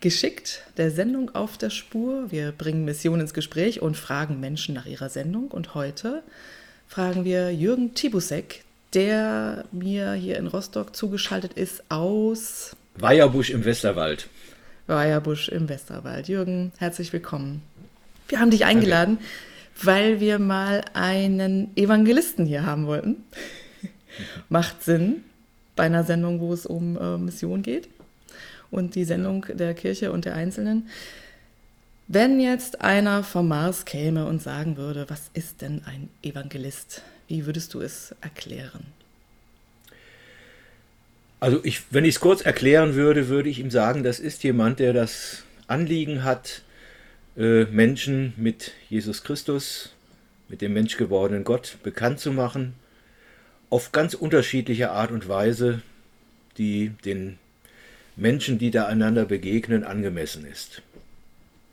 geschickt der Sendung auf der Spur. Wir bringen Missionen ins Gespräch und fragen Menschen nach ihrer Sendung. Und heute fragen wir Jürgen Tibusek, der mir hier in Rostock zugeschaltet ist aus Weierbusch im Westerwald. Weierbusch im Westerwald. Jürgen, herzlich willkommen. Wir haben dich eingeladen, okay. weil wir mal einen Evangelisten hier haben wollten. Macht Sinn bei einer Sendung, wo es um äh, Mission geht und die Sendung der Kirche und der Einzelnen. Wenn jetzt einer vom Mars käme und sagen würde, was ist denn ein Evangelist? Wie würdest du es erklären? Also ich, wenn ich es kurz erklären würde, würde ich ihm sagen, das ist jemand, der das Anliegen hat, äh, Menschen mit Jesus Christus, mit dem menschgewordenen Gott bekannt zu machen, auf ganz unterschiedliche Art und Weise, die den Menschen, die da einander begegnen, angemessen ist.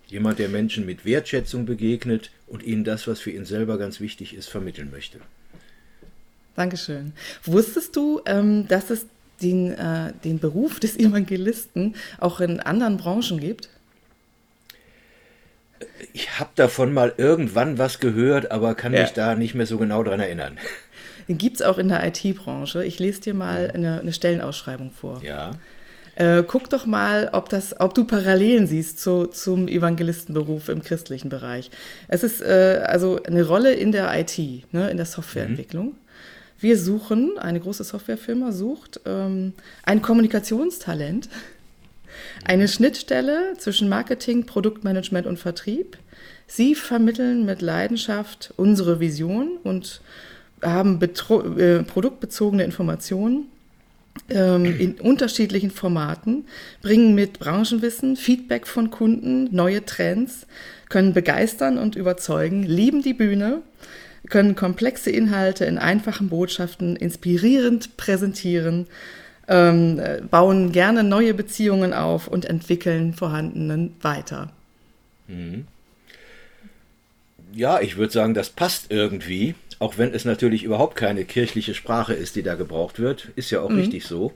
Jemand, der Menschen mit Wertschätzung begegnet und ihnen das, was für ihn selber ganz wichtig ist, vermitteln möchte. Dankeschön. Wusstest du, ähm, dass es den, äh, den Beruf des Evangelisten auch in anderen Branchen gibt? Ich habe davon mal irgendwann was gehört, aber kann ja. mich da nicht mehr so genau dran erinnern. Den gibt es auch in der IT-Branche. Ich lese dir mal eine, eine Stellenausschreibung vor. Ja. Äh, guck doch mal, ob, das, ob du Parallelen siehst zu, zum Evangelistenberuf im christlichen Bereich. Es ist äh, also eine Rolle in der IT, ne, in der Softwareentwicklung. Mhm. Wir suchen, eine große Softwarefirma sucht ähm, ein Kommunikationstalent, eine Schnittstelle zwischen Marketing, Produktmanagement und Vertrieb. Sie vermitteln mit Leidenschaft unsere Vision und haben äh, produktbezogene Informationen ähm, in unterschiedlichen Formaten, bringen mit Branchenwissen, Feedback von Kunden, neue Trends, können begeistern und überzeugen, lieben die Bühne, können komplexe Inhalte in einfachen Botschaften inspirierend präsentieren, ähm, bauen gerne neue Beziehungen auf und entwickeln vorhandenen weiter. Mhm. Ja, ich würde sagen, das passt irgendwie auch wenn es natürlich überhaupt keine kirchliche Sprache ist, die da gebraucht wird, ist ja auch mhm. richtig so.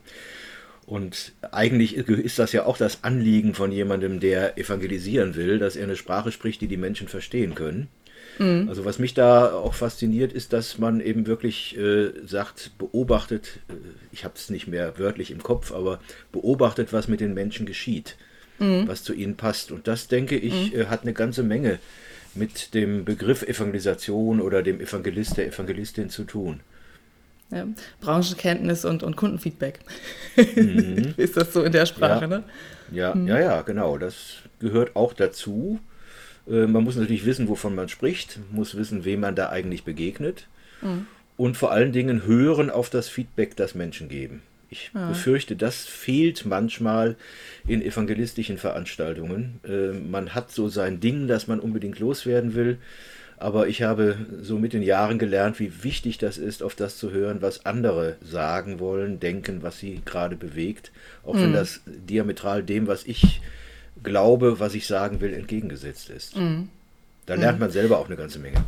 Und eigentlich ist das ja auch das Anliegen von jemandem, der evangelisieren will, dass er eine Sprache spricht, die die Menschen verstehen können. Mhm. Also was mich da auch fasziniert, ist, dass man eben wirklich äh, sagt, beobachtet, äh, ich habe es nicht mehr wörtlich im Kopf, aber beobachtet, was mit den Menschen geschieht, mhm. was zu ihnen passt. Und das, denke ich, mhm. äh, hat eine ganze Menge mit dem Begriff Evangelisation oder dem Evangelist, der Evangelistin zu tun. Ja, Branchenkenntnis und, und Kundenfeedback. Mhm. Ist das so in der Sprache, ja. ne? Ja, mhm. ja, ja, genau. Das gehört auch dazu. Äh, man muss natürlich wissen, wovon man spricht, muss wissen, wem man da eigentlich begegnet. Mhm. Und vor allen Dingen hören auf das Feedback, das Menschen geben. Ich ja. befürchte, das fehlt manchmal in evangelistischen Veranstaltungen. Äh, man hat so sein Ding, das man unbedingt loswerden will. Aber ich habe so mit den Jahren gelernt, wie wichtig das ist, auf das zu hören, was andere sagen wollen, denken, was sie gerade bewegt. Auch mhm. wenn das diametral dem, was ich glaube, was ich sagen will, entgegengesetzt ist. Mhm. Da lernt mhm. man selber auch eine ganze Menge.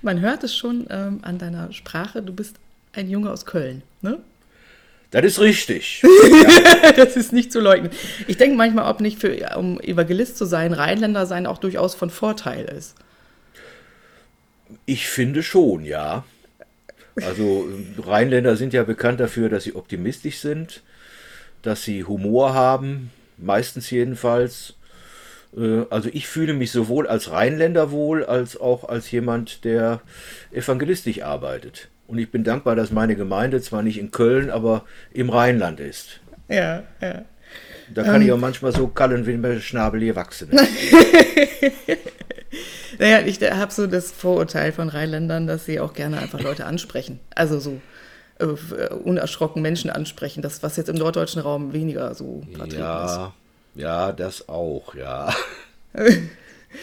Man hört es schon ähm, an deiner Sprache, du bist ein Junge aus Köln, ne? Das ist richtig. ja. Das ist nicht zu leugnen. Ich denke manchmal, ob nicht für, um Evangelist zu sein, Rheinländer sein auch durchaus von Vorteil ist. Ich finde schon, ja. Also Rheinländer sind ja bekannt dafür, dass sie optimistisch sind, dass sie Humor haben, meistens jedenfalls. Äh, also ich fühle mich sowohl als Rheinländer wohl, als auch als jemand, der evangelistisch arbeitet. Und ich bin dankbar, dass meine Gemeinde zwar nicht in Köln, aber im Rheinland ist. Ja, ja. Da kann ähm, ich auch manchmal so kallen wie ein Schnabel hier wachsen. naja, ich habe so das Vorurteil von Rheinländern, dass sie auch gerne einfach Leute ansprechen. Also so äh, unerschrocken Menschen ansprechen. Das, was jetzt im norddeutschen Raum weniger so vertreten ja, ist. Ja, das auch, ja.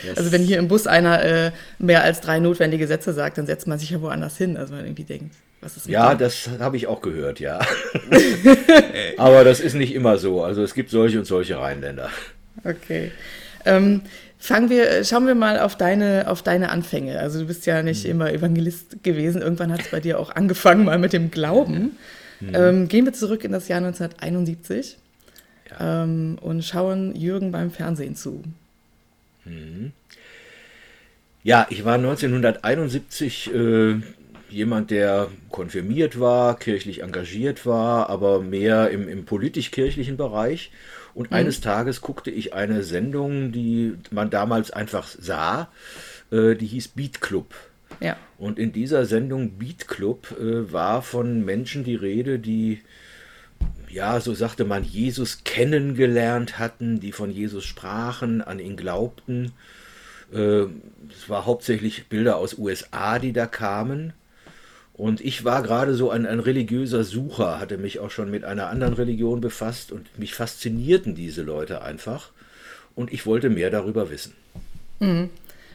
Yes. Also wenn hier im Bus einer äh, mehr als drei notwendige Sätze sagt, dann setzt man sich ja woanders hin. Also man irgendwie denkt, was ist Ja, das habe ich auch gehört, ja. Aber das ist nicht immer so. Also es gibt solche und solche Rheinländer. Okay. Ähm, fangen wir, schauen wir mal auf deine, auf deine Anfänge. Also du bist ja nicht mhm. immer Evangelist gewesen. Irgendwann hat es bei dir auch angefangen mal mit dem Glauben. Mhm. Ähm, gehen wir zurück in das Jahr 1971. ja. ähm, und schauen Jürgen beim Fernsehen zu. Mhm. Ja, ich war 1971 äh, jemand, der konfirmiert war, kirchlich engagiert war, aber mehr im, im politisch-kirchlichen Bereich. Und mhm. eines Tages guckte ich eine Sendung, die man damals einfach sah, äh, die hieß Beat Club. Ja. Und in dieser Sendung Beat Club äh, war von Menschen die Rede, die, ja, so sagte man, Jesus kennengelernt hatten, die von Jesus sprachen, an ihn glaubten. Äh, es war hauptsächlich Bilder aus USA, die da kamen. Und ich war gerade so ein, ein religiöser Sucher, hatte mich auch schon mit einer anderen Religion befasst und mich faszinierten diese Leute einfach. Und ich wollte mehr darüber wissen. Mhm.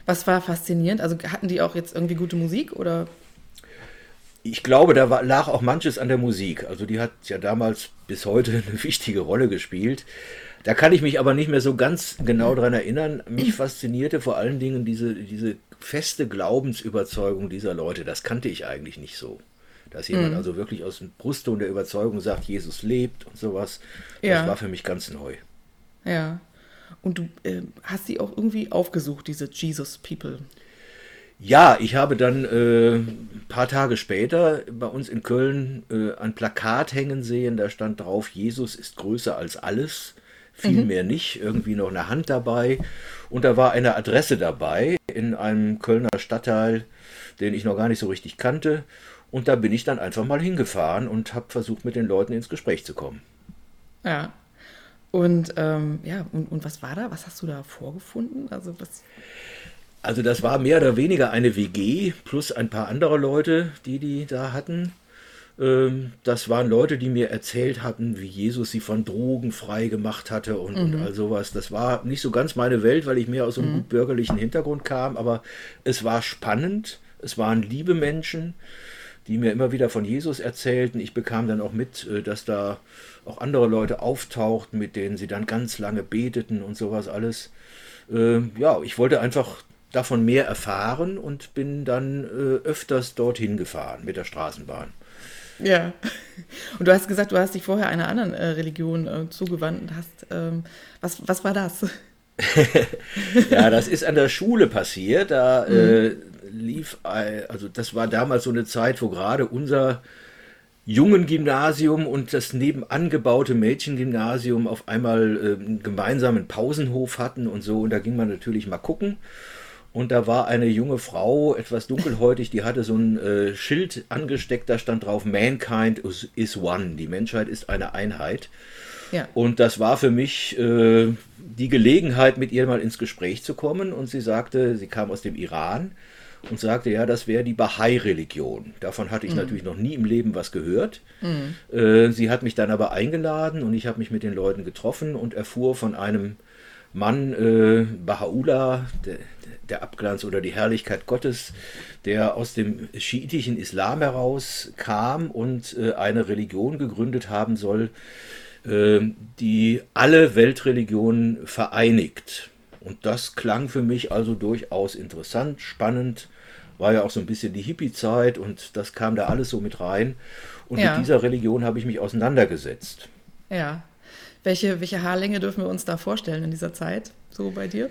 Was war faszinierend? Also hatten die auch jetzt irgendwie gute Musik oder? Ich glaube, da war, lag auch manches an der Musik. Also die hat ja damals bis heute eine wichtige Rolle gespielt. Da kann ich mich aber nicht mehr so ganz genau daran erinnern. Mich faszinierte vor allen Dingen diese, diese feste Glaubensüberzeugung dieser Leute. Das kannte ich eigentlich nicht so. Dass jemand mhm. also wirklich aus dem Brustton der Überzeugung sagt, Jesus lebt und sowas. Ja. Das war für mich ganz neu. Ja. Und du äh, hast sie auch irgendwie aufgesucht, diese Jesus People. Ja, ich habe dann äh, ein paar Tage später bei uns in Köln äh, ein Plakat hängen sehen, da stand drauf, Jesus ist größer als alles viel mhm. mehr nicht, irgendwie noch eine Hand dabei. Und da war eine Adresse dabei in einem Kölner Stadtteil, den ich noch gar nicht so richtig kannte. Und da bin ich dann einfach mal hingefahren und habe versucht, mit den Leuten ins Gespräch zu kommen. Ja. Und ähm, ja, und, und was war da? Was hast du da vorgefunden? Also was. Also das war mehr oder weniger eine WG plus ein paar andere Leute, die die da hatten. Ähm, das waren Leute, die mir erzählt hatten, wie Jesus sie von Drogen frei gemacht hatte und, mhm. und all sowas. Das war nicht so ganz meine Welt, weil ich mehr aus einem mhm. gut bürgerlichen Hintergrund kam, aber es war spannend. Es waren liebe Menschen, die mir immer wieder von Jesus erzählten. Ich bekam dann auch mit, äh, dass da auch andere Leute auftauchten, mit denen sie dann ganz lange beteten und sowas alles. Ähm, ja, ich wollte einfach davon mehr erfahren und bin dann äh, öfters dorthin gefahren mit der Straßenbahn. Ja. Und du hast gesagt, du hast dich vorher einer anderen äh, Religion äh, zugewandt und hast. Ähm, was, was war das? ja, das ist an der Schule passiert. Da mhm. äh, lief, also das war damals so eine Zeit, wo gerade unser jungen Gymnasium und das nebenan gebaute Mädchengymnasium auf einmal äh, einen gemeinsamen Pausenhof hatten und so. Und da ging man natürlich mal gucken. Und da war eine junge Frau, etwas dunkelhäutig, die hatte so ein äh, Schild angesteckt, da stand drauf, Mankind is, one, die Menschheit ist eine Einheit. Ja. Und das war für mich äh, die Gelegenheit, mit ihr mal ins Gespräch zu kommen. Und sie sagte, sie kam aus dem Iran und sagte, ja, das wäre die Bahai-Religion. Davon hatte ich mhm. natürlich noch nie im Leben was gehört. Mhm. Äh, sie hat mich dann aber eingeladen und ich habe mich mit den Leuten getroffen und erfuhr von einem Mann, äh, Baha'u'llah, der, der Abglanz oder die Herrlichkeit Gottes, der aus dem schiitischen Islam heraus kam und äh, eine Religion gegründet haben soll, äh, die alle Weltreligionen vereinigt. Und das klang für mich also durchaus interessant, spannend. War ja auch so ein bisschen die Hippie-Zeit und das kam da alles so mit rein. Und ja. mit dieser Religion habe ich mich auseinandergesetzt. Ja. Welche, welche Haarlänge dürfen wir uns da vorstellen in dieser Zeit, so bei dir?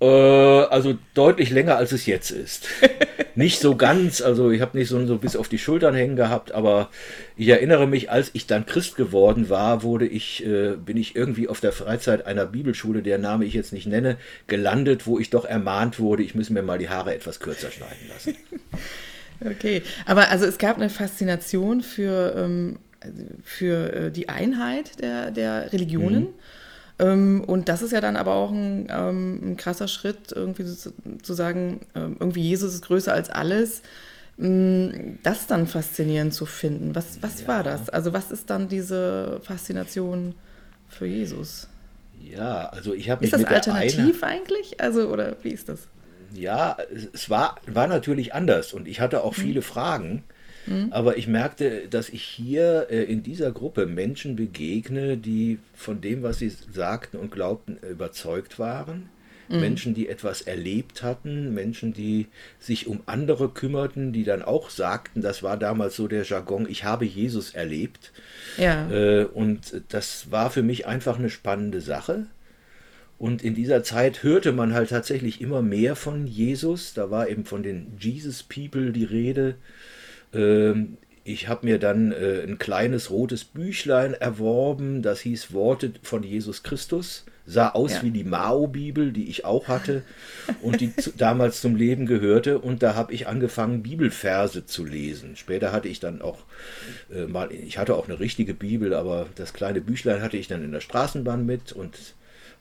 Äh, also deutlich länger, als es jetzt ist. nicht so ganz, also ich habe nicht so, so bis auf die Schultern hängen gehabt, aber ich erinnere mich, als ich dann Christ geworden war, wurde ich, äh, bin ich irgendwie auf der Freizeit einer Bibelschule, der Name ich jetzt nicht nenne, gelandet, wo ich doch ermahnt wurde, ich müsse mir mal die Haare etwas kürzer schneiden lassen. okay, aber also es gab eine Faszination für, ähm, für äh, die Einheit der, der Religionen. Mhm und das ist ja dann aber auch ein, ähm, ein krasser Schritt, irgendwie zu, zu sagen, ähm, irgendwie Jesus ist größer als alles. Mm, das dann faszinierend zu finden. Was, was ja. war das? Also was ist dann diese Faszination für Jesus? Ja, also ich habe mich Ist das alternativ eigentlich? Also oder wie ist das? Ja, es war, war natürlich anders und ich hatte auch mhm. viele Fragen. Mhm. Aber ich merkte, dass ich hier äh, in dieser Gruppe Menschen begegne, die von dem, was sie sagten und glaubten, überzeugt waren, Mhm. Menschen, die etwas erlebt hatten, Menschen, die sich um andere kümmerten, die dann auch sagten, das war damals so der Jargon, ich habe Jesus erlebt. Ja. Äh, und das war für mich einfach eine spannende Sache. Und in dieser Zeit hörte man halt tatsächlich immer mehr von Jesus. Da war eben von den Jesus People die Rede. Ähm, ich habe mir dann äh, ein kleines rotes Büchlein erworben, das hieß Worte von Jesus Christus. Sah aus ja. wie die Mao-Bibel, die ich auch hatte und die zu, damals zum Leben gehörte. Und da habe ich angefangen, Bibelverse zu lesen. Später hatte ich dann auch äh, mal, ich hatte auch eine richtige Bibel, aber das kleine Büchlein hatte ich dann in der Straßenbahn mit und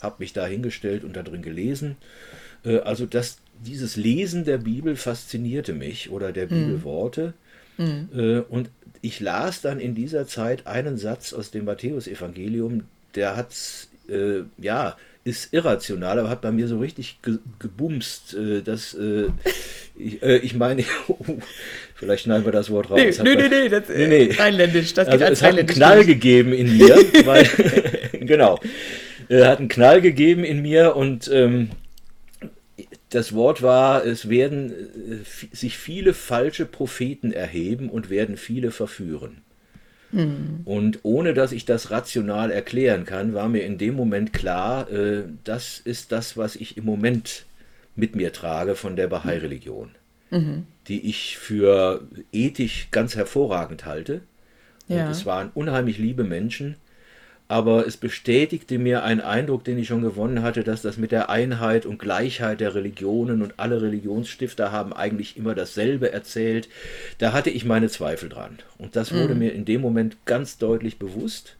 habe mich da hingestellt und da drin gelesen. Äh, also das, dieses Lesen der Bibel faszinierte mich oder der hm. Bibelworte. Mhm. Äh, und ich las dann in dieser Zeit einen Satz aus dem Matthäusevangelium, der hat, äh, ja, ist irrational, aber hat bei mir so richtig ge gebumst, äh, dass äh, ich, äh, ich, meine, oh, vielleicht schneiden wir das Wort raus. Nee, nee, nee, nee, das nee, nee. rheinländisch, das also es hat einen Knall gegeben in mir, weil, genau, äh, hat einen Knall gegeben in mir und ähm, das Wort war, es werden äh, sich viele falsche Propheten erheben und werden viele verführen. Mhm. Und ohne dass ich das rational erklären kann, war mir in dem Moment klar, äh, das ist das, was ich im Moment mit mir trage von der Bahai-Religion, mhm. die ich für ethisch ganz hervorragend halte. Ja. Und es waren unheimlich liebe Menschen, aber es bestätigte mir einen Eindruck, den ich schon gewonnen hatte, dass das mit der Einheit und Gleichheit der Religionen und alle Religionsstifter haben eigentlich immer dasselbe erzählt. Da hatte ich meine Zweifel dran. Und das wurde mhm. mir in dem Moment ganz deutlich bewusst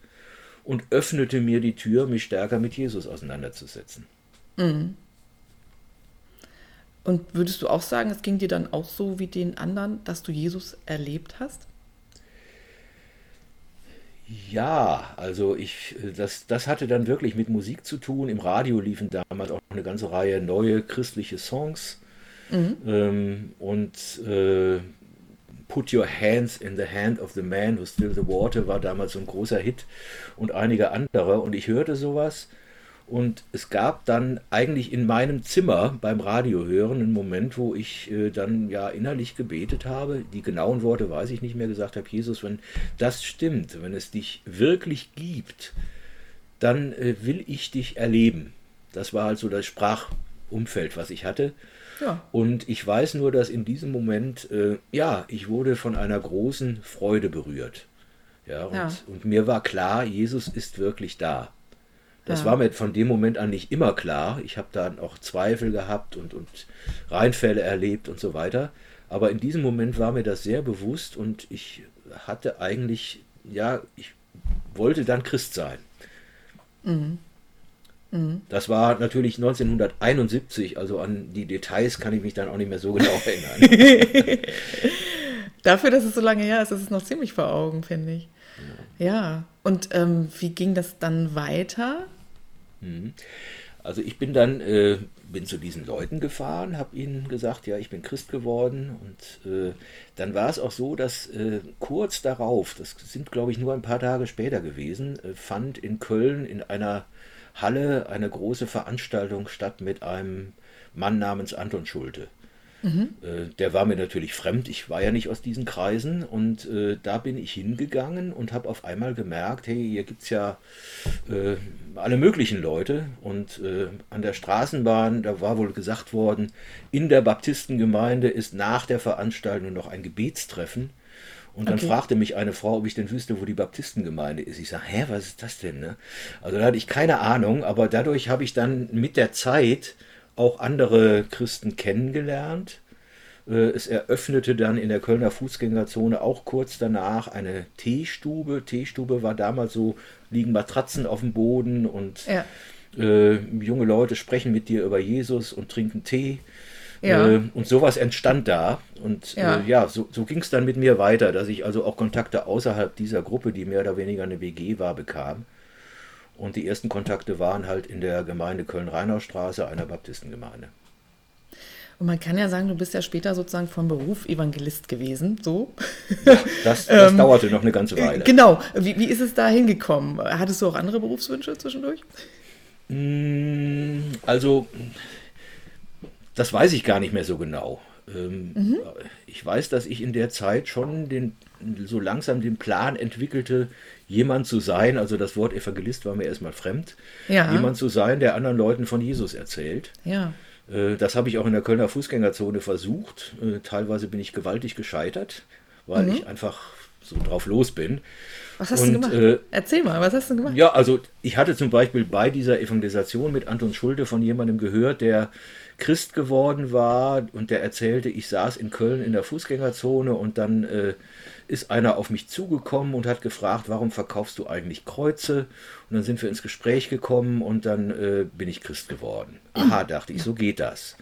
und öffnete mir die Tür, mich stärker mit Jesus auseinanderzusetzen. Mhm. Und würdest du auch sagen, es ging dir dann auch so wie den anderen, dass du Jesus erlebt hast? Ja, also ich, das, das hatte dann wirklich mit Musik zu tun. Im Radio liefen damals auch eine ganze Reihe neue christliche Songs. Mhm. Ähm, und äh, Put Your Hands in the Hand of the Man Who Still the Water war damals so ein großer Hit und einige andere. Und ich hörte sowas und es gab dann eigentlich in meinem Zimmer beim Radiohören einen Moment, wo ich äh, dann ja innerlich gebetet habe. Die genauen Worte weiß ich nicht mehr, gesagt habe, Jesus, wenn das stimmt, wenn es dich wirklich gibt, dann äh, will ich dich erleben. Das war also das Sprachumfeld, was ich hatte. Ja. Und ich weiß nur, dass in diesem Moment, äh, ja, ich wurde von einer großen Freude berührt. Ja und, ja, und mir war klar, Jesus ist wirklich da. Das ja. war mir von dem Moment an nicht immer klar. Ich habe dann auch Zweifel gehabt und, und Reinfälle erlebt und so weiter. Aber in diesem Moment war mir das sehr bewusst und ich hatte eigentlich, ja, ich wollte dann Christ sein. Mhm. Mhm. Das war natürlich 1971, also an die Details kann ich mich dann auch nicht mehr so genau erinnern. Dafür, dass es so lange her ist, ist es noch ziemlich vor Augen, finde ich. Ja. Und ähm, wie ging das dann weiter? Mhm. Also ich bin dann äh, bin zu diesen Leuten gefahren, habe ihnen gesagt, ja, ich bin Christ geworden und äh, dann war es auch so, dass äh, kurz darauf, das sind glaube ich nur ein paar Tage später gewesen, äh, fand in Köln in einer Halle eine große Veranstaltung statt mit einem Mann namens Anton Schulte. Mhm. Äh, der war mir natürlich fremd, ich war ja nicht aus diesen Kreisen und äh, da bin ich hingegangen und habe auf einmal gemerkt, hey, hier gibt es ja äh, alle möglichen Leute und äh, an der Straßenbahn, da war wohl gesagt worden, in der Baptistengemeinde ist nach der Veranstaltung noch ein Gebetstreffen. Und dann okay. fragte mich eine Frau, ob ich denn wüsste, wo die Baptistengemeinde ist. Ich sage, hä, was ist das denn? Ne? Also da hatte ich keine Ahnung, aber dadurch habe ich dann mit der Zeit auch andere Christen kennengelernt. Äh, es eröffnete dann in der Kölner Fußgängerzone auch kurz danach eine Teestube. Teestube war damals so, liegen Matratzen auf dem Boden und ja. äh, junge Leute sprechen mit dir über Jesus und trinken Tee. Ja. Äh, und sowas entstand da. Und ja, äh, ja so, so ging es dann mit mir weiter, dass ich also auch Kontakte außerhalb dieser Gruppe, die mehr oder weniger eine WG war, bekam. Und die ersten Kontakte waren halt in der Gemeinde Köln-Rheinaustraße, einer Baptistengemeinde. Und man kann ja sagen, du bist ja später sozusagen vom Beruf Evangelist gewesen, so. Ja, das, das ähm, dauerte noch eine ganze Weile. Genau. Wie, wie ist es da hingekommen? Hattest du auch andere Berufswünsche zwischendurch? Mm, also, Das weiß ich gar nicht mehr so genau. Ähm, mhm. Ich weiß, dass ich in der Zeit schon den, so langsam den Plan entwickelte, jemand zu sein, also das Wort Evangelist war mir erstmal fremd, ja. jemand zu sein, der anderen Leuten von Jesus erzählt. Ja. Äh, das habe ich auch in der Kölner Fußgängerzone versucht. Äh, teilweise bin ich gewaltig gescheitert, weil mhm. ich einfach so drauf los bin. Was hast und, du gemacht? Äh, Erzähl mal, was hast du gemacht? Ja, also ich hatte zum Beispiel bei dieser Evangelisation mit Anton Schulte von jemandem gehört, der Christ geworden war und der erzählte, ich saß in Köln in der Fußgängerzone und dann äh, ist einer auf mich zugekommen und hat gefragt, warum verkaufst du eigentlich Kreuze? Und dann sind wir ins Gespräch gekommen und dann äh, bin ich Christ geworden. Aha, dachte ich, so geht das.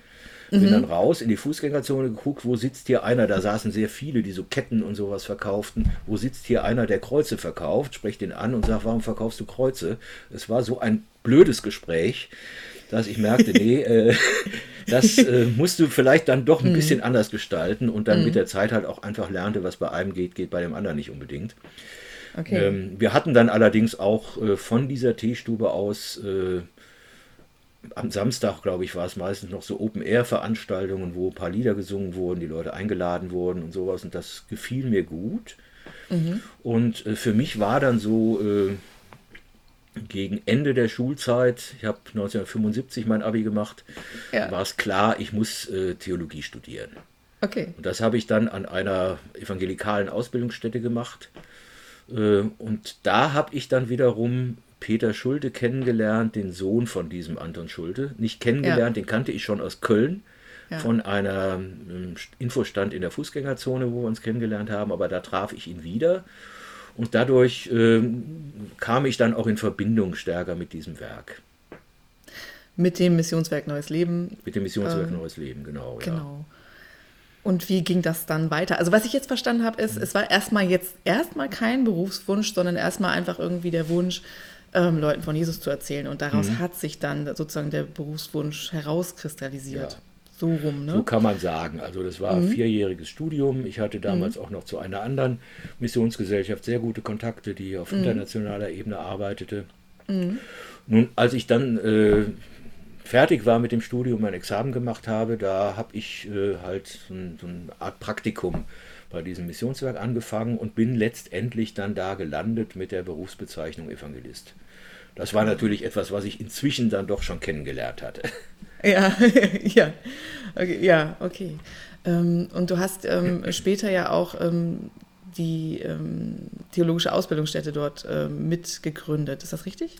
Bin mhm. dann raus in die Fußgängerzone geguckt, wo sitzt hier einer, da saßen sehr viele, die so Ketten und sowas verkauften. Wo sitzt hier einer, der Kreuze verkauft? Sprecht den an und sagt, warum verkaufst du Kreuze? Es war so ein blödes Gespräch, dass ich merkte, nee, äh, das äh, musst du vielleicht dann doch ein mhm. bisschen anders gestalten und dann mhm. mit der Zeit halt auch einfach lernte, was bei einem geht, geht bei dem anderen nicht unbedingt. Okay. Ähm, wir hatten dann allerdings auch äh, von dieser Teestube aus äh, am Samstag, glaube ich, war es meistens noch so Open-Air-Veranstaltungen, wo ein paar Lieder gesungen wurden, die Leute eingeladen wurden und sowas. Und das gefiel mir gut. Mhm. Und äh, für mich war dann so äh, gegen Ende der Schulzeit, ich habe 1975 mein Abi gemacht, ja. war es klar, ich muss äh, Theologie studieren. Okay. Und das habe ich dann an einer evangelikalen Ausbildungsstätte gemacht. Äh, und da habe ich dann wiederum Peter Schulte kennengelernt, den Sohn von diesem Anton Schulte. Nicht kennengelernt, ja. den kannte ich schon aus Köln, ja. von einer ähm, Infostand in der Fußgängerzone, wo wir uns kennengelernt haben, aber da traf ich ihn wieder. Und dadurch äh, kam ich dann auch in Verbindung stärker mit diesem Werk. Mit dem Missionswerk Neues Leben. Mit dem Missionswerk äh, Neues Leben, genau. Genau. Ja. Und wie ging das dann weiter? Also was ich jetzt verstanden habe, ist, mhm. es war erstmal jetzt erstmal kein Berufswunsch, sondern erstmal einfach irgendwie der Wunsch, ähm, Leuten von Jesus zu erzählen. Und daraus mhm. hat sich dann sozusagen der Berufswunsch herauskristallisiert. Ja. So rum, ne? So kann man sagen. Also das war mhm. ein vierjähriges Studium. Ich hatte damals mhm. auch noch zu einer anderen Missionsgesellschaft sehr gute Kontakte, die auf mhm. internationaler Ebene arbeitete. Mhm. Nun, als ich dann äh, fertig war mit dem Studium, mein Examen gemacht habe, da habe ich äh, halt so, so eine Art Praktikum bei diesem Missionswerk angefangen und bin letztendlich dann da gelandet mit der Berufsbezeichnung Evangelist. Das war natürlich etwas, was ich inzwischen dann doch schon kennengelernt hatte. Ja, ja, okay, ja, okay. Ähm, und du hast ähm, später ja auch ähm, die ähm, theologische Ausbildungsstätte dort ähm, mitgegründet. Ist das richtig?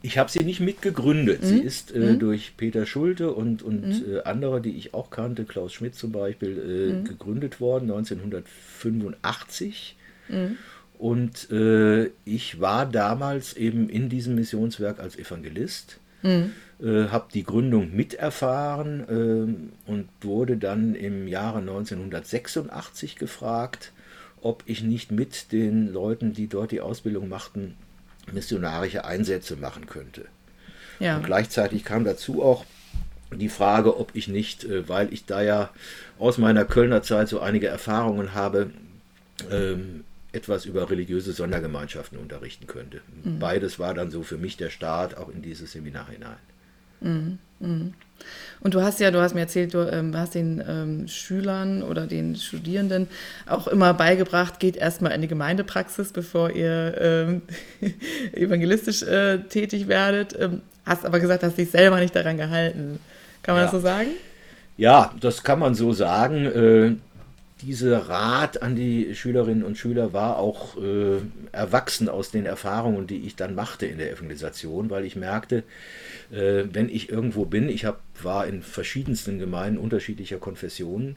Ich habe sie nicht mitgegründet. Mhm. Sie ist äh, mhm. durch Peter Schulte und, und mhm. äh, andere, die ich auch kannte, Klaus Schmidt zum Beispiel, äh, mhm. gegründet worden 1985. Und äh, ich war damals eben in diesem Missionswerk als Evangelist, mhm. äh, habe die Gründung miterfahren äh, und wurde dann im Jahre 1986 gefragt, ob ich nicht mit den Leuten, die dort die Ausbildung machten, missionarische Einsätze machen könnte. Ja. Und gleichzeitig kam dazu auch die Frage, ob ich nicht, äh, weil ich da ja aus meiner Kölner Zeit so einige Erfahrungen habe, ähm, etwas über religiöse Sondergemeinschaften unterrichten könnte. Mhm. Beides war dann so für mich der Start auch in dieses Seminar hinein. Mhm. Mhm. Und du hast ja, du hast mir erzählt, du ähm, hast den ähm, Schülern oder den Studierenden auch immer beigebracht, geht erstmal in die Gemeindepraxis, bevor ihr ähm, evangelistisch äh, tätig werdet. Ähm, hast aber gesagt, hast dich selber nicht daran gehalten. Kann man ja. das so sagen? Ja, das kann man so sagen. Äh, dieser Rat an die Schülerinnen und Schüler war auch äh, erwachsen aus den Erfahrungen, die ich dann machte in der Evangelisation, weil ich merkte, äh, wenn ich irgendwo bin, ich hab, war in verschiedensten Gemeinden unterschiedlicher Konfessionen,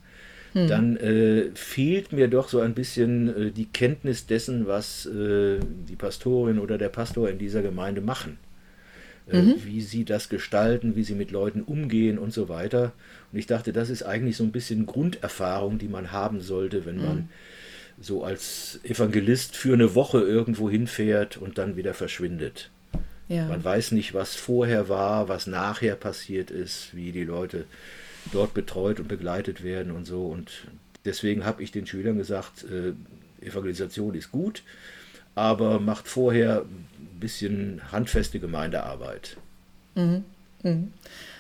hm. dann äh, fehlt mir doch so ein bisschen äh, die Kenntnis dessen, was äh, die Pastorin oder der Pastor in dieser Gemeinde machen. Äh, mhm. Wie sie das gestalten, wie sie mit Leuten umgehen und so weiter. Und ich dachte, das ist eigentlich so ein bisschen Grunderfahrung, die man haben sollte, wenn man mhm. so als Evangelist für eine Woche irgendwo hinfährt und dann wieder verschwindet. Ja. Man weiß nicht, was vorher war, was nachher passiert ist, wie die Leute dort betreut und begleitet werden und so. Und deswegen habe ich den Schülern gesagt, äh, Evangelisation ist gut, aber macht vorher bisschen handfeste Gemeindearbeit. Mhm. Mhm.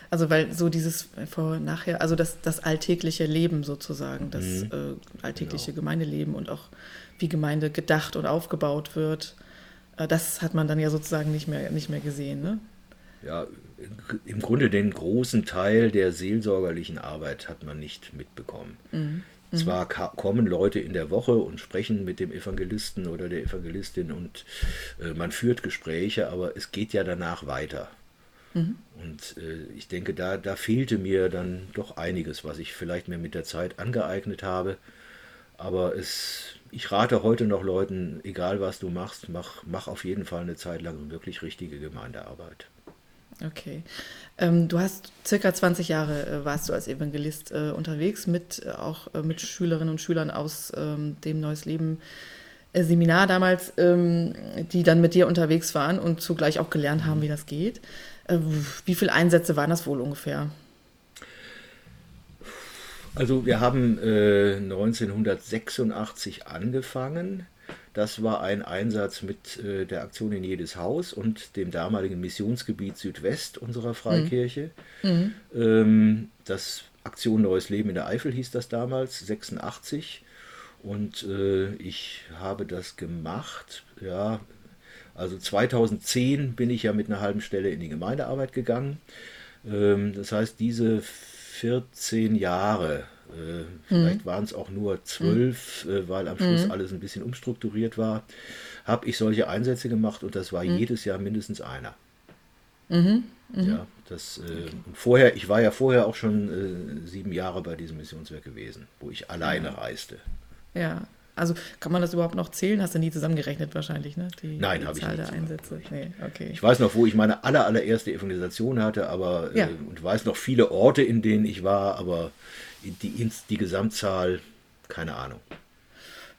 Also weil so dieses vor nachher, also das, das alltägliche Leben sozusagen, das mhm. äh, alltägliche genau. Gemeindeleben und auch wie Gemeinde gedacht und aufgebaut wird, äh, das hat man dann ja sozusagen nicht mehr, nicht mehr gesehen. Ne? Ja, im Grunde den großen Teil der seelsorgerlichen Arbeit hat man nicht mitbekommen. Mhm. Mhm. Zwar kommen Leute in der Woche und sprechen mit dem Evangelisten oder der Evangelistin und äh, man führt Gespräche, aber es geht ja danach weiter. Mhm. Und äh, ich denke, da, da fehlte mir dann doch einiges, was ich vielleicht mir mit der Zeit angeeignet habe. Aber es, ich rate heute noch Leuten, egal was du machst, mach, mach auf jeden Fall eine Zeit lang wirklich richtige Gemeindearbeit. Okay. Ähm, du hast circa 20 Jahre äh, warst du als Evangelist äh, unterwegs mit äh, auch äh, mit Schülerinnen und Schülern aus ähm, dem Neues Leben äh, Seminar damals, ähm, die dann mit dir unterwegs waren und zugleich auch gelernt haben, wie das geht. Äh, wie viele Einsätze waren das wohl ungefähr? Also wir haben 1986 angefangen das war ein Einsatz mit äh, der Aktion in jedes Haus und dem damaligen Missionsgebiet Südwest unserer Freikirche. Mhm. Ähm, das Aktion Neues Leben in der Eifel hieß das damals, 86. Und äh, ich habe das gemacht, ja, also 2010 bin ich ja mit einer halben Stelle in die Gemeindearbeit gegangen. Ähm, das heißt, diese 14 Jahre äh, vielleicht mhm. waren es auch nur zwölf, mhm. äh, weil am Schluss mhm. alles ein bisschen umstrukturiert war. Habe ich solche Einsätze gemacht und das war mhm. jedes Jahr mindestens einer. Mhm. Mhm. Ja, das äh, okay. vorher, ich war ja vorher auch schon äh, sieben Jahre bei diesem Missionswerk gewesen, wo ich alleine ja. reiste. Ja, also kann man das überhaupt noch zählen? Hast du nie zusammengerechnet wahrscheinlich, ne? Die, Nein, habe ich nicht. Der Einsätze. Nee, okay. Ich weiß noch, wo ich meine aller, allererste Evangelisation hatte, aber ja. äh, und weiß noch viele Orte, in denen ich war, aber die, die Gesamtzahl, keine Ahnung.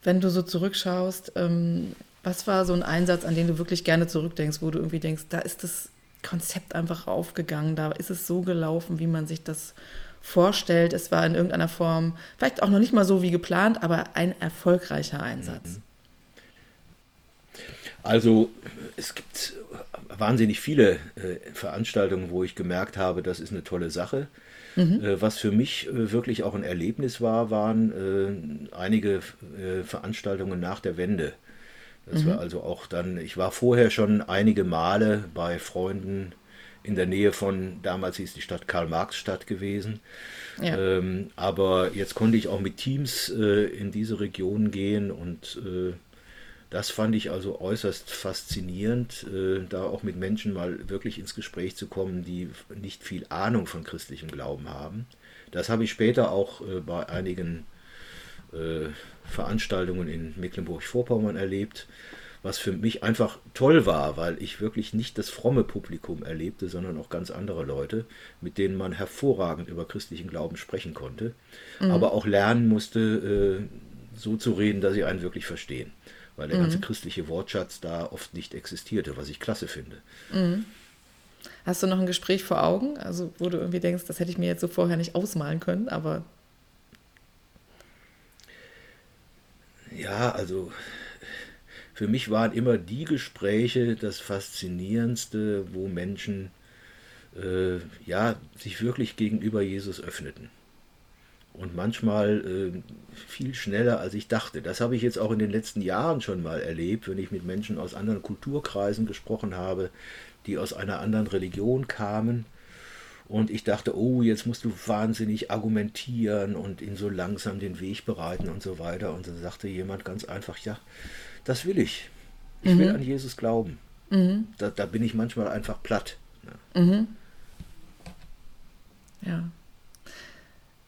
Wenn du so zurückschaust, ähm, was war so ein Einsatz, an den du wirklich gerne zurückdenkst, wo du irgendwie denkst, da ist das Konzept einfach aufgegangen, da ist es so gelaufen, wie man sich das vorstellt. Es war in irgendeiner Form, vielleicht auch noch nicht mal so wie geplant, aber ein erfolgreicher Einsatz. Mhm. Also es gibt wahnsinnig viele äh, Veranstaltungen, wo ich gemerkt habe, das ist eine tolle Sache. Mhm. Äh, was für mich äh, wirklich auch ein Erlebnis war, waren einige Veranstaltungen nach der Wende. Das mhm. war also auch dann, ich war vorher schon einige Male bei Freunden in der Nähe von, damals hieß die Stadt Karl-Marx-Stadt gewesen. Ja. Ähm, aber jetzt konnte ich auch mit Teams äh, in diese Region gehen und äh, das fand ich also äußerst faszinierend, äh, da auch mit Menschen mal wirklich ins Gespräch zu kommen, die nicht viel Ahnung von christlichem Glauben haben. Das habe ich später auch äh, bei einigen äh, Veranstaltungen in Mecklenburg-Vorpommern erlebt, was für mich einfach toll war, weil ich wirklich nicht das fromme Publikum erlebte, sondern auch ganz andere Leute, mit denen man hervorragend über christlichen Glauben sprechen konnte, mhm. aber auch lernen musste, so zu reden, dass sie einen wirklich verstehen weil der mhm. ganze christliche Wortschatz da oft nicht existierte, was ich klasse finde. Mhm. Hast du noch ein Gespräch vor Augen, also wo du irgendwie denkst, das hätte ich mir jetzt so vorher nicht ausmalen können, aber ja, also für mich waren immer die Gespräche das Faszinierendste, wo Menschen äh, ja sich wirklich gegenüber Jesus öffneten und manchmal äh, viel schneller, als ich dachte. Das habe ich jetzt auch in den letzten Jahren schon mal erlebt, wenn ich mit Menschen aus anderen Kulturkreisen gesprochen habe, die aus einer anderen Religion kamen. Und ich dachte, oh, jetzt musst du wahnsinnig argumentieren und ihn so langsam den Weg bereiten und so weiter. Und dann sagte jemand ganz einfach, ja, das will ich. Ich mhm. will an Jesus glauben. Mhm. Da, da, bin ich manchmal einfach platt. Mhm. Ja.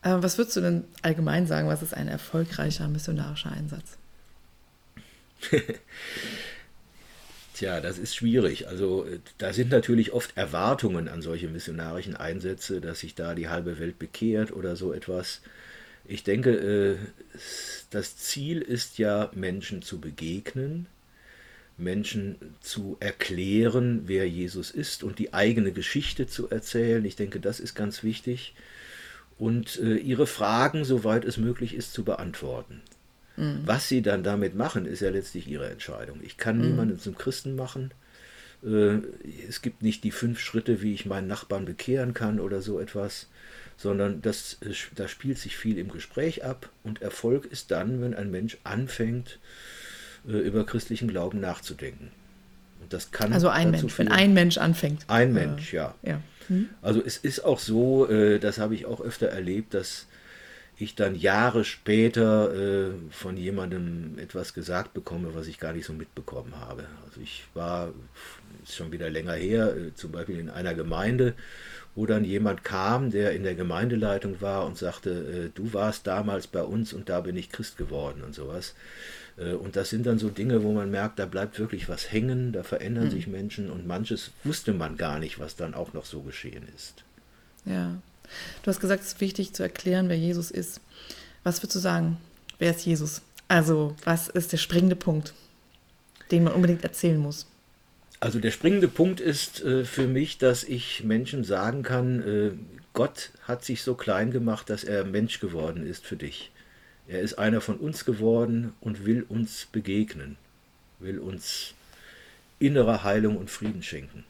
Äh, was würdest du denn allgemein sagen, was ist ein erfolgreicher missionarischer Einsatz? Tja, das ist schwierig. Also äh, da sind natürlich oft Erwartungen an solche missionarischen Einsätze, dass sich da die halbe Welt bekehrt oder so etwas. Ich denke, äh, das Ziel ist ja, Menschen zu begegnen, Menschen zu erklären, wer Jesus ist und die eigene Geschichte zu erzählen. Ich denke, das ist ganz wichtig und äh, ihre Fragen, soweit es möglich ist, zu beantworten. Mhm. Was sie dann damit machen, ist ja letztlich ihre Entscheidung. Ich kann mhm. niemanden zum Christen machen. Äh, es gibt nicht die fünf Schritte, wie ich meinen Nachbarn bekehren kann oder so etwas, sondern das, äh, da spielt sich viel im Gespräch ab und Erfolg ist dann, wenn ein Mensch anfängt, äh, über christlichen Glauben nachzudenken. Und das kann also ein Mensch, führen, wenn ein Mensch anfängt. Ein Mensch, ja. ja. Hm? Also es ist auch so, das habe ich auch öfter erlebt, dass ich dann Jahre später äh, von jemandem etwas gesagt bekomme, was ich gar nicht so mitbekommen habe. Also ich war, ist schon wieder länger her, äh, zum Beispiel in einer Gemeinde, wo dann jemand kam, der in der Gemeindeleitung war und sagte, äh, du warst damals bei uns und da bin ich Christ geworden und sowas. Äh, und das sind dann so Dinge, wo man merkt, da bleibt wirklich was hängen, da verändern mhm. sich Menschen und manches wusste man gar nicht, was dann auch noch so geschehen ist. Ja. Du hast gesagt, es ist wichtig zu erklären, wer Jesus ist. Was würdest du sagen? Wer ist Jesus? Also, was ist der springende Punkt, den man unbedingt erzählen muss? Also der springende Punkt ist äh, für mich, dass ich Menschen sagen kann, äh, Gott hat sich so klein gemacht, dass er Mensch geworden ist für dich. Er ist einer von uns geworden und will uns begegnen, will uns innere Heilung und Frieden schenken.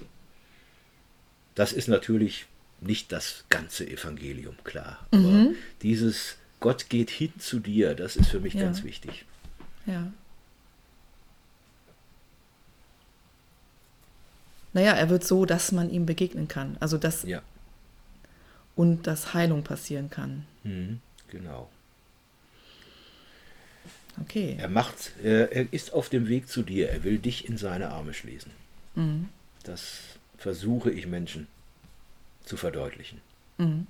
Das ist natürlich nicht das ganze Evangelium, klar. Mhm. Aber dieses Gott geht hin zu dir, das ist für mich ja. ganz wichtig. Ja. Naja, er wird so, dass man ihm begegnen kann. Also dass ja. und dass Heilung passieren kann. Mhm, genau. Okay. Er macht, er, er, ist auf dem Weg zu dir. Er will dich in seine Arme schließen. Mhm. Das versuche ich Menschen zu verdeutlichen. Mhm.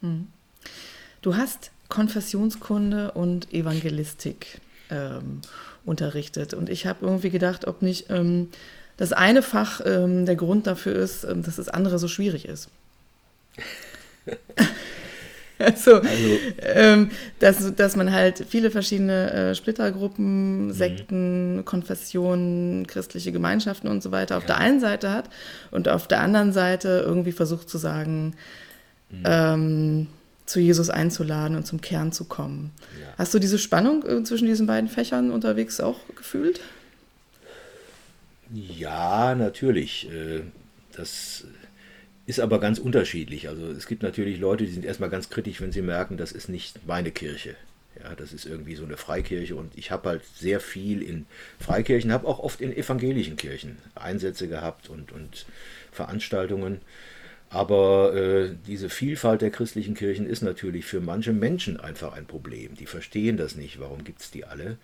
Mhm. Du hast Konfessionskunde und Evangelistik ähm, unterrichtet. Und ich habe irgendwie gedacht, ob nicht ähm, das eine Fach ähm, der Grund dafür ist, ähm, dass das andere so schwierig ist. also, also ähm, dass, dass man halt viele verschiedene äh, Splittergruppen, mhm. Sekten, mhm. Konfessionen, christliche Gemeinschaften und so weiter auf ja. der einen Seite hat und auf der anderen Seite irgendwie versucht zu sagen, mhm. ähm, zu Jesus einzuladen und zum Kern zu kommen. Ja. Hast du diese Spannung äh, zwischen diesen beiden Fächern unterwegs auch gefühlt? Ja, natürlich. Äh, das ist aber ganz unterschiedlich. Also es gibt natürlich Leute, die sind erstmal ganz kritisch, wenn sie merken, das ist nicht meine Kirche. Ja, das ist irgendwie so eine Freikirche und ich habe halt sehr viel in Freikirchen, habe auch oft in evangelischen Kirchen Einsätze gehabt und, und Veranstaltungen. Aber äh, diese Vielfalt der christlichen Kirchen ist natürlich für manche Menschen einfach ein Problem. Die verstehen das nicht, warum gibt es die alle.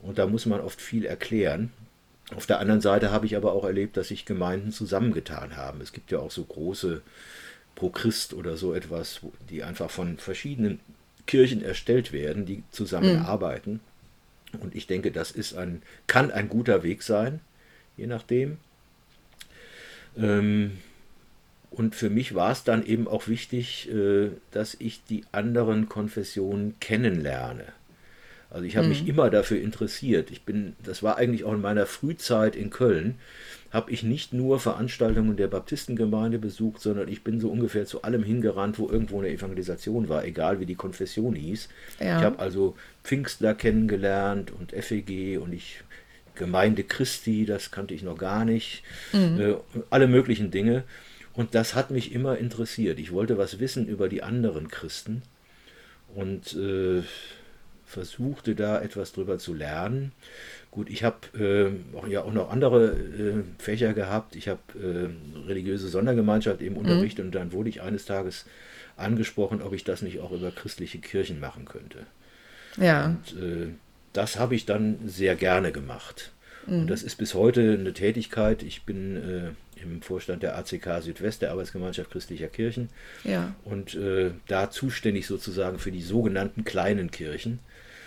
Und da muss man oft viel erklären. Auf der anderen Seite habe ich aber auch erlebt, dass sich Gemeinden zusammengetan haben. Es gibt ja auch so große Pro Christ oder so etwas, die einfach von verschiedenen Kirchen erstellt werden, die zusammenarbeiten. Mhm. Und ich denke, das ist ein, kann ein guter Weg sein, je nachdem. Ähm, und für mich war es dann eben auch wichtig, äh, dass ich die anderen Konfessionen kennenlerne. Also ich habe mhm. mich immer dafür interessiert. Ich bin, das war eigentlich auch in meiner Frühzeit in Köln, habe ich nicht nur Veranstaltungen der Baptistengemeinde besucht, sondern ich bin so ungefähr zu allem hingerannt, wo irgendwo eine Evangelisation war, egal wie die Konfession hieß. Ja. Ich habe also Pfingstler kennengelernt und FEG und ich Gemeinde Christi, das kannte ich noch gar nicht, mhm. äh, alle möglichen Dinge. Und das hat mich immer interessiert. Ich wollte was wissen über die anderen Christen. Und äh, versuchte da etwas drüber zu lernen. Gut, ich habe äh, auch, ja auch noch andere äh, Fächer gehabt. Ich habe äh, religiöse Sondergemeinschaft eben mhm. unterrichtet und dann wurde ich eines Tages angesprochen, ob ich das nicht auch über christliche Kirchen machen könnte. Ja. Und äh, das habe ich dann sehr gerne gemacht. Mhm. Und das ist bis heute eine Tätigkeit. Ich bin äh, im Vorstand der ACK Südwest, der Arbeitsgemeinschaft christlicher Kirchen. Ja. Und äh, da zuständig sozusagen für die sogenannten kleinen Kirchen.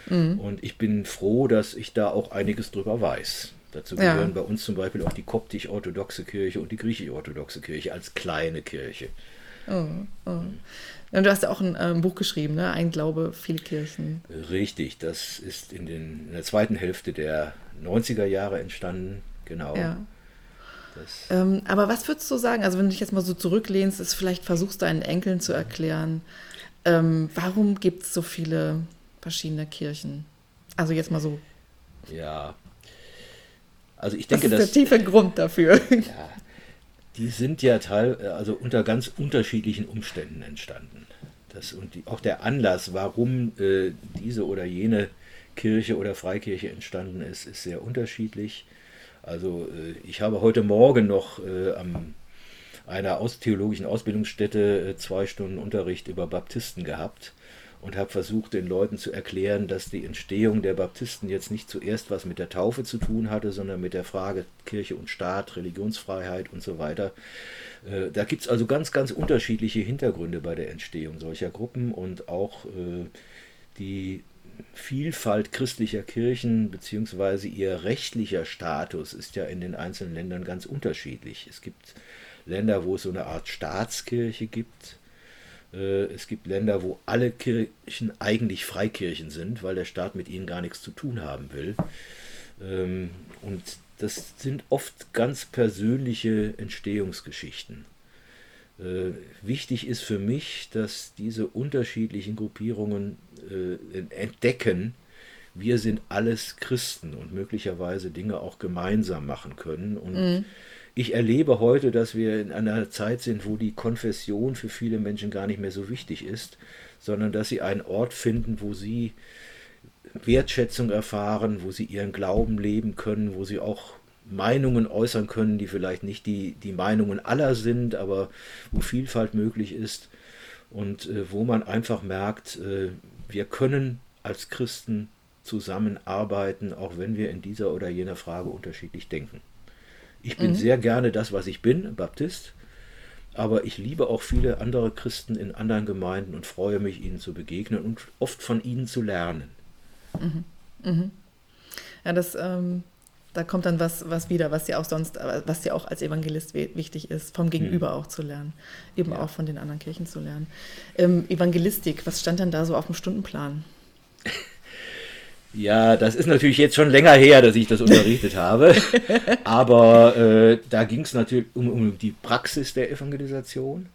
Mhm. Und ich bin froh, dass ich da auch einiges drüber weiß. Dazu gehören ja. bei uns zum Beispiel auch die koptisch-orthodoxe Kirche und die griechisch-orthodoxe Kirche als kleine Kirche. Oh, oh. Und du hast ja auch ein ähm, Buch geschrieben, ne? Ein Glaube, viele Kirchen. Richtig, das ist in, den, in der zweiten Hälfte der 90er Jahre entstanden, genau. Ja. Ähm, aber was würdest du sagen, also wenn du dich jetzt mal so zurücklehnst, ist vielleicht versuchst deinen Enkeln zu erklären, ähm, warum gibt es so viele verschiedene Kirchen. Also jetzt mal so. Ja. Also ich denke, das ist der tiefe Grund dafür. Ja, die sind ja teil, also unter ganz unterschiedlichen Umständen entstanden. Das, und die, auch der Anlass, warum äh, diese oder jene Kirche oder Freikirche entstanden ist, ist sehr unterschiedlich. Also äh, ich habe heute Morgen noch äh, am einer aus theologischen Ausbildungsstätte äh, zwei Stunden Unterricht über Baptisten gehabt und habe versucht, den Leuten zu erklären, dass die Entstehung der Baptisten jetzt nicht zuerst was mit der Taufe zu tun hatte, sondern mit der Frage Kirche und Staat, Religionsfreiheit und so weiter. Äh, da gibt es also ganz, ganz unterschiedliche Hintergründe bei der Entstehung solcher Gruppen und auch äh, die Vielfalt christlicher Kirchen bzw. ihr rechtlicher Status ist ja in den einzelnen Ländern ganz unterschiedlich. Es gibt Länder, wo es so eine Art Staatskirche gibt, es gibt Länder, wo alle Kirchen eigentlich Freikirchen sind, weil der Staat mit ihnen gar nichts zu tun haben will. Ähm, und das sind oft ganz persönliche Entstehungsgeschichten. Äh, wichtig ist für mich, dass diese unterschiedlichen Gruppierungen äh, entdecken, wir sind alles Christen und möglicherweise Dinge auch gemeinsam machen können. Und mhm ich erlebe heute, dass wir in einer Zeit sind, wo die Konfession für viele Menschen gar nicht mehr so wichtig ist, sondern dass sie einen Ort finden, wo sie Wertschätzung erfahren, wo sie ihren Glauben leben können, wo sie auch Meinungen äußern können, die vielleicht nicht die, die Meinungen aller sind, aber wo Vielfalt möglich ist und äh, wo man einfach merkt, äh, wir können als Christen zusammenarbeiten, auch wenn wir in dieser oder jener Frage unterschiedlich denken. Ich bin mhm. sehr gerne das, was ich bin, Baptist. Aber ich liebe auch viele andere Christen in anderen Gemeinden und freue mich, ihnen zu begegnen und oft von ihnen zu lernen. Mhm. Mhm. Ja, das, ähm, da kommt dann was, was wieder, was dir auch sonst, was dir auch als Evangelist wichtig ist, vom Gegenüber mhm. auch zu lernen, eben ja. auch von den anderen Kirchen zu lernen. Ähm, Evangelistik, was stand denn da so auf dem Stundenplan? Ja, das ist natürlich jetzt schon länger her, dass ich das unterrichtet habe. Aber äh, da ging es natürlich um, um, die Praxis der Evangelisation.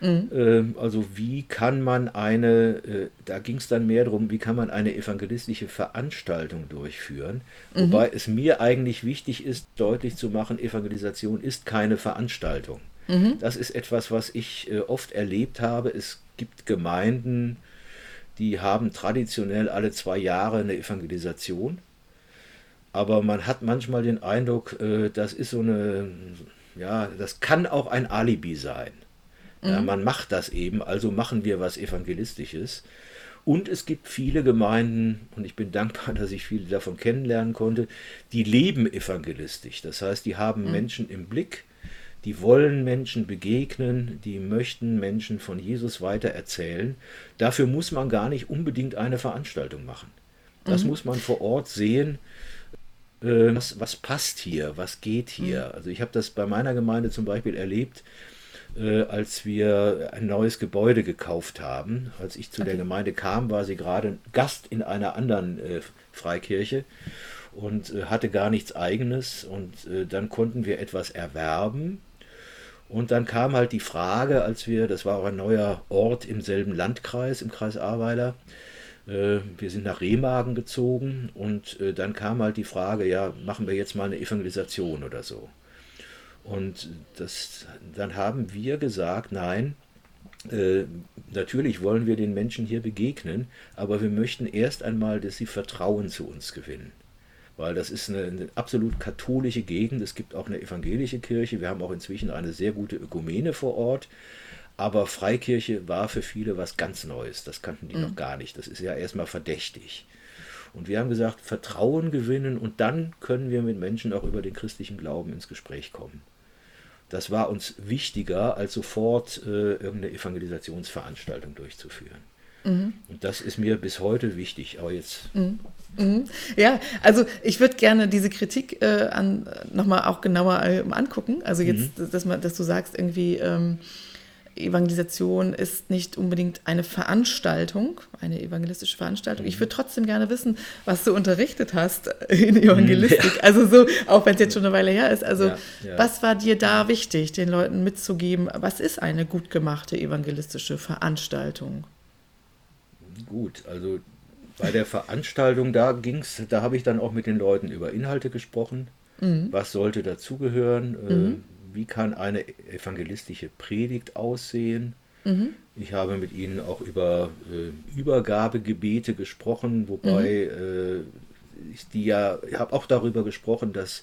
Mhm. Ähm, also wie kann man eine, äh, da ging es dann mehr darum, wie kann man eine evangelistische Veranstaltung durchführen. Mhm. Wobei es mir eigentlich wichtig ist, deutlich zu machen, Evangelisation ist keine Veranstaltung. Mhm. Das ist etwas, was ich äh, oft erlebt habe. Es gibt Gemeinden, die haben traditionell alle zwei Jahre eine Evangelisation. Aber man hat manchmal den Eindruck, äh, das ist so eine, ja, das kann auch ein Alibi sein. Mhm. Ja, man macht das eben, also machen wir was Evangelistisches. Und es gibt viele Gemeinden, und ich bin dankbar, dass ich viele davon kennenlernen konnte, die leben evangelistisch. Das heißt, die haben mhm. Menschen im Blick, die wollen Menschen begegnen, die möchten Menschen von Jesus weitererzählen. Dafür muss man gar nicht unbedingt eine Veranstaltung machen. Das mhm. muss man vor Ort sehen. Äh, was, was passt hier? Was geht hier? Mhm. Also ich habe das bei meiner Gemeinde zum Beispiel erlebt, äh, als wir ein neues Gebäude gekauft haben. Als ich zu okay. der Gemeinde kam, war sie gerade Gast in einer anderen äh, Freikirche und äh, hatte gar nichts eigenes. Und äh, dann konnten wir etwas erwerben und dann kam halt die Frage, als wir, das war auch ein neuer Ort im selben Landkreis, im Kreis Ahrweiler, äh, wir sind nach Remagen gezogen und äh, dann kam halt die Frage, ja, machen wir jetzt mal eine Evangelisation oder so. Und das, dann haben wir gesagt, nein, äh, natürlich wollen wir den Menschen hier begegnen, aber wir möchten erst einmal, dass sie Vertrauen zu uns gewinnen weil das ist eine, eine, absolut katholische Gegend. Es gibt auch eine evangelische Kirche. Wir haben auch inzwischen eine sehr gute Ökumene vor Ort. Aber Freikirche war für viele was ganz Neues. Das kannten die mhm. noch gar nicht. Das ist ja erstmal verdächtig. Und wir haben gesagt, Vertrauen gewinnen und dann können wir mit Menschen auch über den christlichen Glauben ins Gespräch kommen. Das war uns wichtiger, als sofort äh, irgendeine Evangelisationsveranstaltung durchzuführen. Mhm. Und das ist mir bis heute wichtig. Aber jetzt. Mhm. Mhm. Ja, also ich würde gerne diese Kritik äh, an, nochmal auch genauer äh, angucken. Also jetzt, mhm. dass, man, dass du sagst, irgendwie ähm, Evangelisation ist nicht unbedingt eine Veranstaltung, eine evangelistische Veranstaltung. Ich mhm. würde trotzdem gerne wissen, was du unterrichtet hast in Evangelistik. Ja. Also so, auch wenn es jetzt schon eine Weile her ist. Also ja, ja. was war dir da wichtig, den Leuten mitzugeben? Was ist eine gut gemachte evangelistische Veranstaltung? Gut, also bei der Veranstaltung, da ging's, da habe ich dann auch mit den Leuten über Inhalte gesprochen. Mhm. Was sollte dazugehören? Äh, mhm. Wie kann eine evangelistische Predigt aussehen? Mhm. Ich habe mit Ihnen auch über äh, Übergabegebete gesprochen, wobei mhm. äh, ich die ja, ich habe auch darüber gesprochen, dass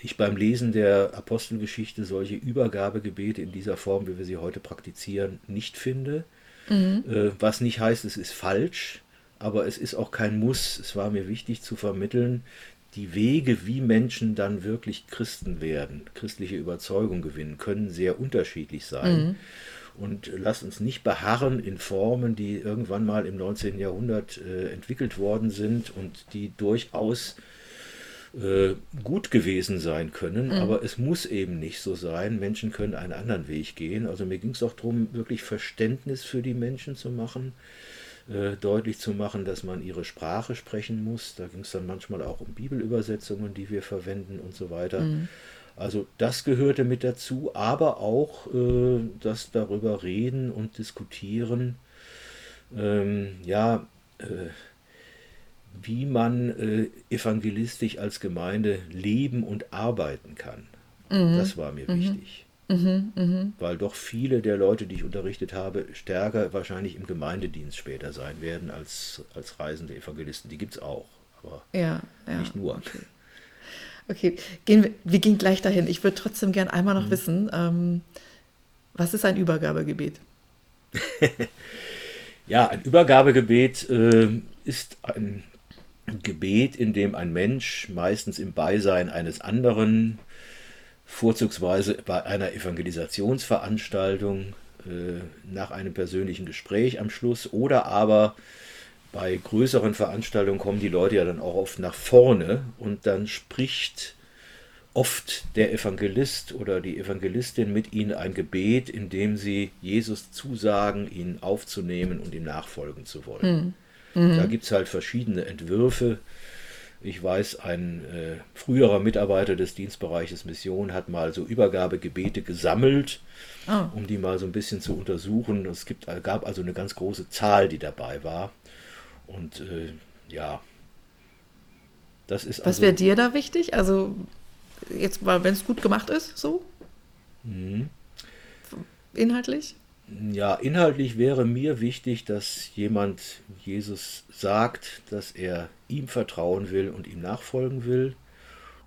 ich beim Lesen der Apostelgeschichte solche Übergabegebete in dieser Form, wie wir sie heute praktizieren, nicht finde. Mhm. Äh, was nicht heißt, es ist falsch, aber es ist auch kein Muss. Es war mir wichtig zu vermitteln, die Wege, wie Menschen dann wirklich Christen werden, christliche Überzeugung gewinnen, können sehr unterschiedlich sein. Mhm. Und lasst uns nicht beharren in Formen, die irgendwann mal im 19. Jahrhundert äh, entwickelt worden sind und die durchaus äh, gut gewesen sein können, mhm. aber es muss eben nicht so sein. Menschen können einen anderen Weg gehen. Also mir ging es auch darum, wirklich Verständnis für die Menschen zu machen, äh, deutlich zu machen, dass man ihre Sprache sprechen muss. Da ging es dann manchmal auch um Bibelübersetzungen, die wir verwenden und so weiter. Mhm. Also das gehörte mit dazu, aber auch äh, das darüber reden und diskutieren. Ähm, ja, äh, wie man äh, evangelistisch als Gemeinde leben und arbeiten kann. Mhm. Das war mir mhm. wichtig. Mhm, mh. Weil doch viele der Leute, die ich unterrichtet habe, stärker wahrscheinlich im Gemeindedienst später sein werden als, als reisende Evangelisten. Die gibt es auch, aber ja, ja. nicht nur. Okay, okay. Gehen wir, wir gehen gleich dahin. Ich würde trotzdem gern einmal noch mhm. wissen, ähm, was ist ein Übergabegebet? ja, ein Übergabegebet äh, ist ein Gebet, in dem ein Mensch meistens im Beisein eines anderen, vorzugsweise bei einer Evangelisationsveranstaltung, äh, nach einem persönlichen Gespräch am Schluss oder aber bei größeren Veranstaltungen kommen die Leute ja dann auch oft nach vorne und dann spricht oft der Evangelist oder die Evangelistin mit ihnen ein Gebet, in dem sie Jesus zusagen, ihn aufzunehmen und ihm nachfolgen zu wollen. Hm. Mhm. Da gibt es halt verschiedene Entwürfe. Ich weiß, ein äh, früherer Mitarbeiter des Dienstbereiches Mission hat mal so Übergabegebete gesammelt, oh. um die mal so ein bisschen zu untersuchen. Es gibt, äh, gab also eine ganz große Zahl, die dabei war. Und äh, ja, das ist. Was also, wäre dir da wichtig? Also, jetzt mal, wenn es gut gemacht ist, so? Mhm. Inhaltlich? Ja, inhaltlich wäre mir wichtig, dass jemand Jesus sagt, dass er ihm vertrauen will und ihm nachfolgen will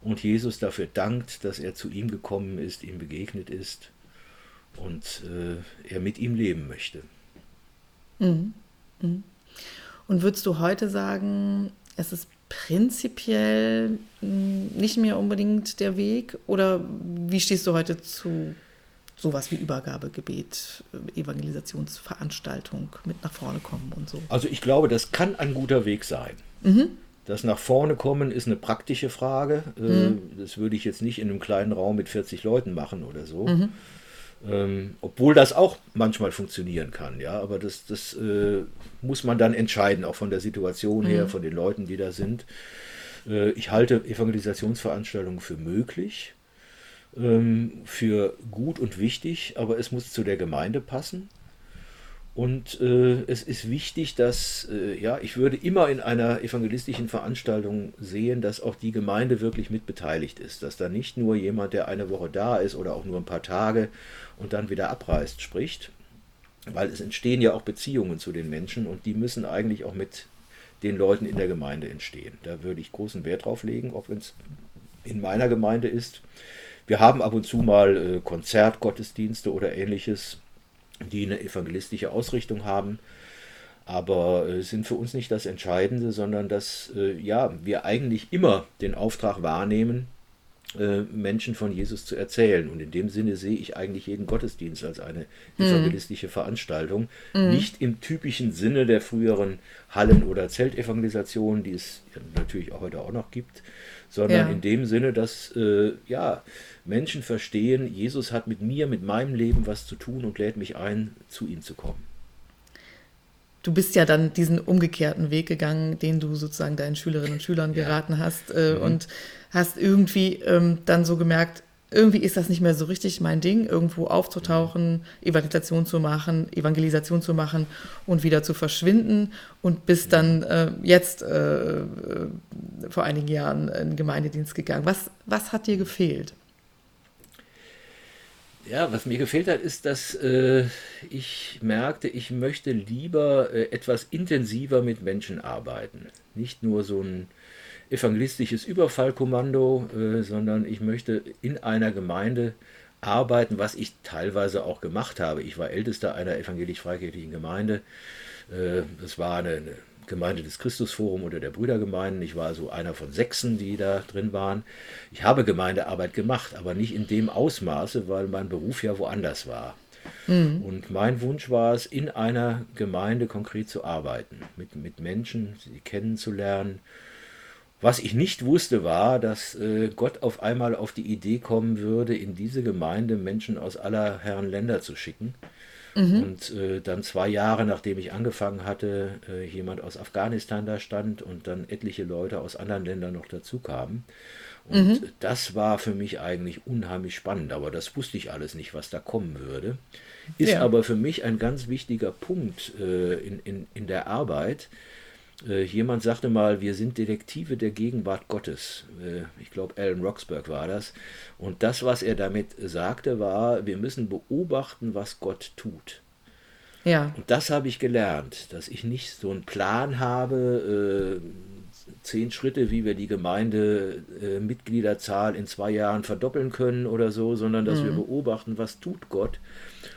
und Jesus dafür dankt, dass er zu ihm gekommen ist, ihm begegnet ist und äh, er mit ihm leben möchte. Mhm. Mhm. Und würdest du heute sagen, es ist prinzipiell hm, nicht mehr unbedingt der Weg oder wie stehst du heute zu sowas wie Übergabegebet, Evangelisationsveranstaltung mit nach vorne kommen und so. Also ich glaube, das kann ein guter Weg sein. Mhm. Das nach vorne kommen ist eine praktische Frage. Äh, mhm. Das würde ich jetzt nicht in einem kleinen Raum mit 40 Leuten machen oder so. Mhm. Ähm, obwohl das auch manchmal funktionieren kann, ja, aber das, das äh, muss man dann entscheiden, auch von der Situation her, mhm. von den Leuten, die da sind. Äh, ich halte Evangelisationsveranstaltungen für möglich ähm, für gut und wichtig, aber es muss zu der Gemeinde passen. Und äh, es ist wichtig, dass, äh, ja, ich würde immer in einer evangelistischen Veranstaltung sehen, dass auch die Gemeinde wirklich mit beteiligt ist. Dass da nicht nur jemand, der eine Woche da ist oder auch nur ein paar Tage und dann wieder abreist, spricht. Weil es entstehen ja auch Beziehungen zu den Menschen und die müssen eigentlich auch mit den Leuten in der Gemeinde entstehen. Da würde ich großen Wert drauf legen, ob es in meiner Gemeinde ist. Wir haben ab und zu mal äh, Konzertgottesdienste oder ähnliches, die eine evangelistische Ausrichtung haben, aber äh, sind für uns nicht das Entscheidende, sondern dass äh, ja, wir eigentlich immer den Auftrag wahrnehmen, Menschen von Jesus zu erzählen. Und in dem Sinne sehe ich eigentlich jeden Gottesdienst als eine mhm. evangelistische mhm. Veranstaltung. Mhm. Nicht im typischen Sinne der früheren Hallen- oder Zeltevangelisationen, die es natürlich auch heute auch noch gibt, sondern ja. in dem Sinne, dass äh, ja, Menschen verstehen, Jesus hat mit mir, mit meinem Leben was zu tun und lädt mich ein, zu ihm zu kommen. Du bist ja dann diesen umgekehrten Weg gegangen, den du sozusagen deinen Schülerinnen und Schülern ja. geraten hast äh, mhm. und hast irgendwie ähm, dann so gemerkt, irgendwie ist das nicht mehr so richtig mein Ding, irgendwo aufzutauchen, Evangelisation zu machen, Evangelisation zu machen und wieder zu verschwinden und bis dann äh, jetzt äh, äh, vor einigen Jahren in Gemeindedienst gegangen. Was, was hat dir gefehlt? Ja, was mir gefehlt hat, ist, dass äh, ich merkte, ich möchte lieber äh, etwas intensiver mit Menschen arbeiten. Nicht nur so ein evangelistisches Überfallkommando, äh, sondern ich möchte in einer Gemeinde arbeiten, was ich teilweise auch gemacht habe. Ich war ältester einer evangelisch-freikirchlichen Gemeinde. Äh, das war eine, eine Gemeinde des Christusforum oder der Brüdergemeinden. Ich war also einer von sechsen, die da drin waren. Ich habe Gemeindearbeit gemacht, aber nicht in dem Ausmaße, weil mein Beruf ja woanders war. Mhm. Und mein Wunsch war es, in einer Gemeinde konkret zu arbeiten, mit, mit Menschen, sie kennenzulernen, was ich nicht wusste, war, dass äh, Gott auf einmal auf die Idee kommen würde, in diese Gemeinde Menschen aus aller Herren Länder zu schicken. Mhm. Und äh, dann zwei Jahre, nachdem ich angefangen hatte, äh, jemand aus Afghanistan da stand und dann etliche Leute aus anderen Ländern noch dazu kamen. Und mhm. das war für mich eigentlich unheimlich spannend, aber das wusste ich alles nicht, was da kommen würde. Ist ja. aber für mich ein ganz wichtiger Punkt äh, in, in, in der Arbeit, jemand sagte mal, wir sind Detektive der Gegenwart Gottes. Äh, ich glaube, Alan Roxburgh war das. Und das, was er damit sagte, war, wir müssen beobachten, was Gott tut. Ja. Und das habe ich gelernt, dass ich nicht so einen Plan habe, äh, zehn Schritte, wie wir die Gemeindemitgliederzahl in zwei Jahren verdoppeln können oder so, sondern dass mhm. wir beobachten, was tut Gott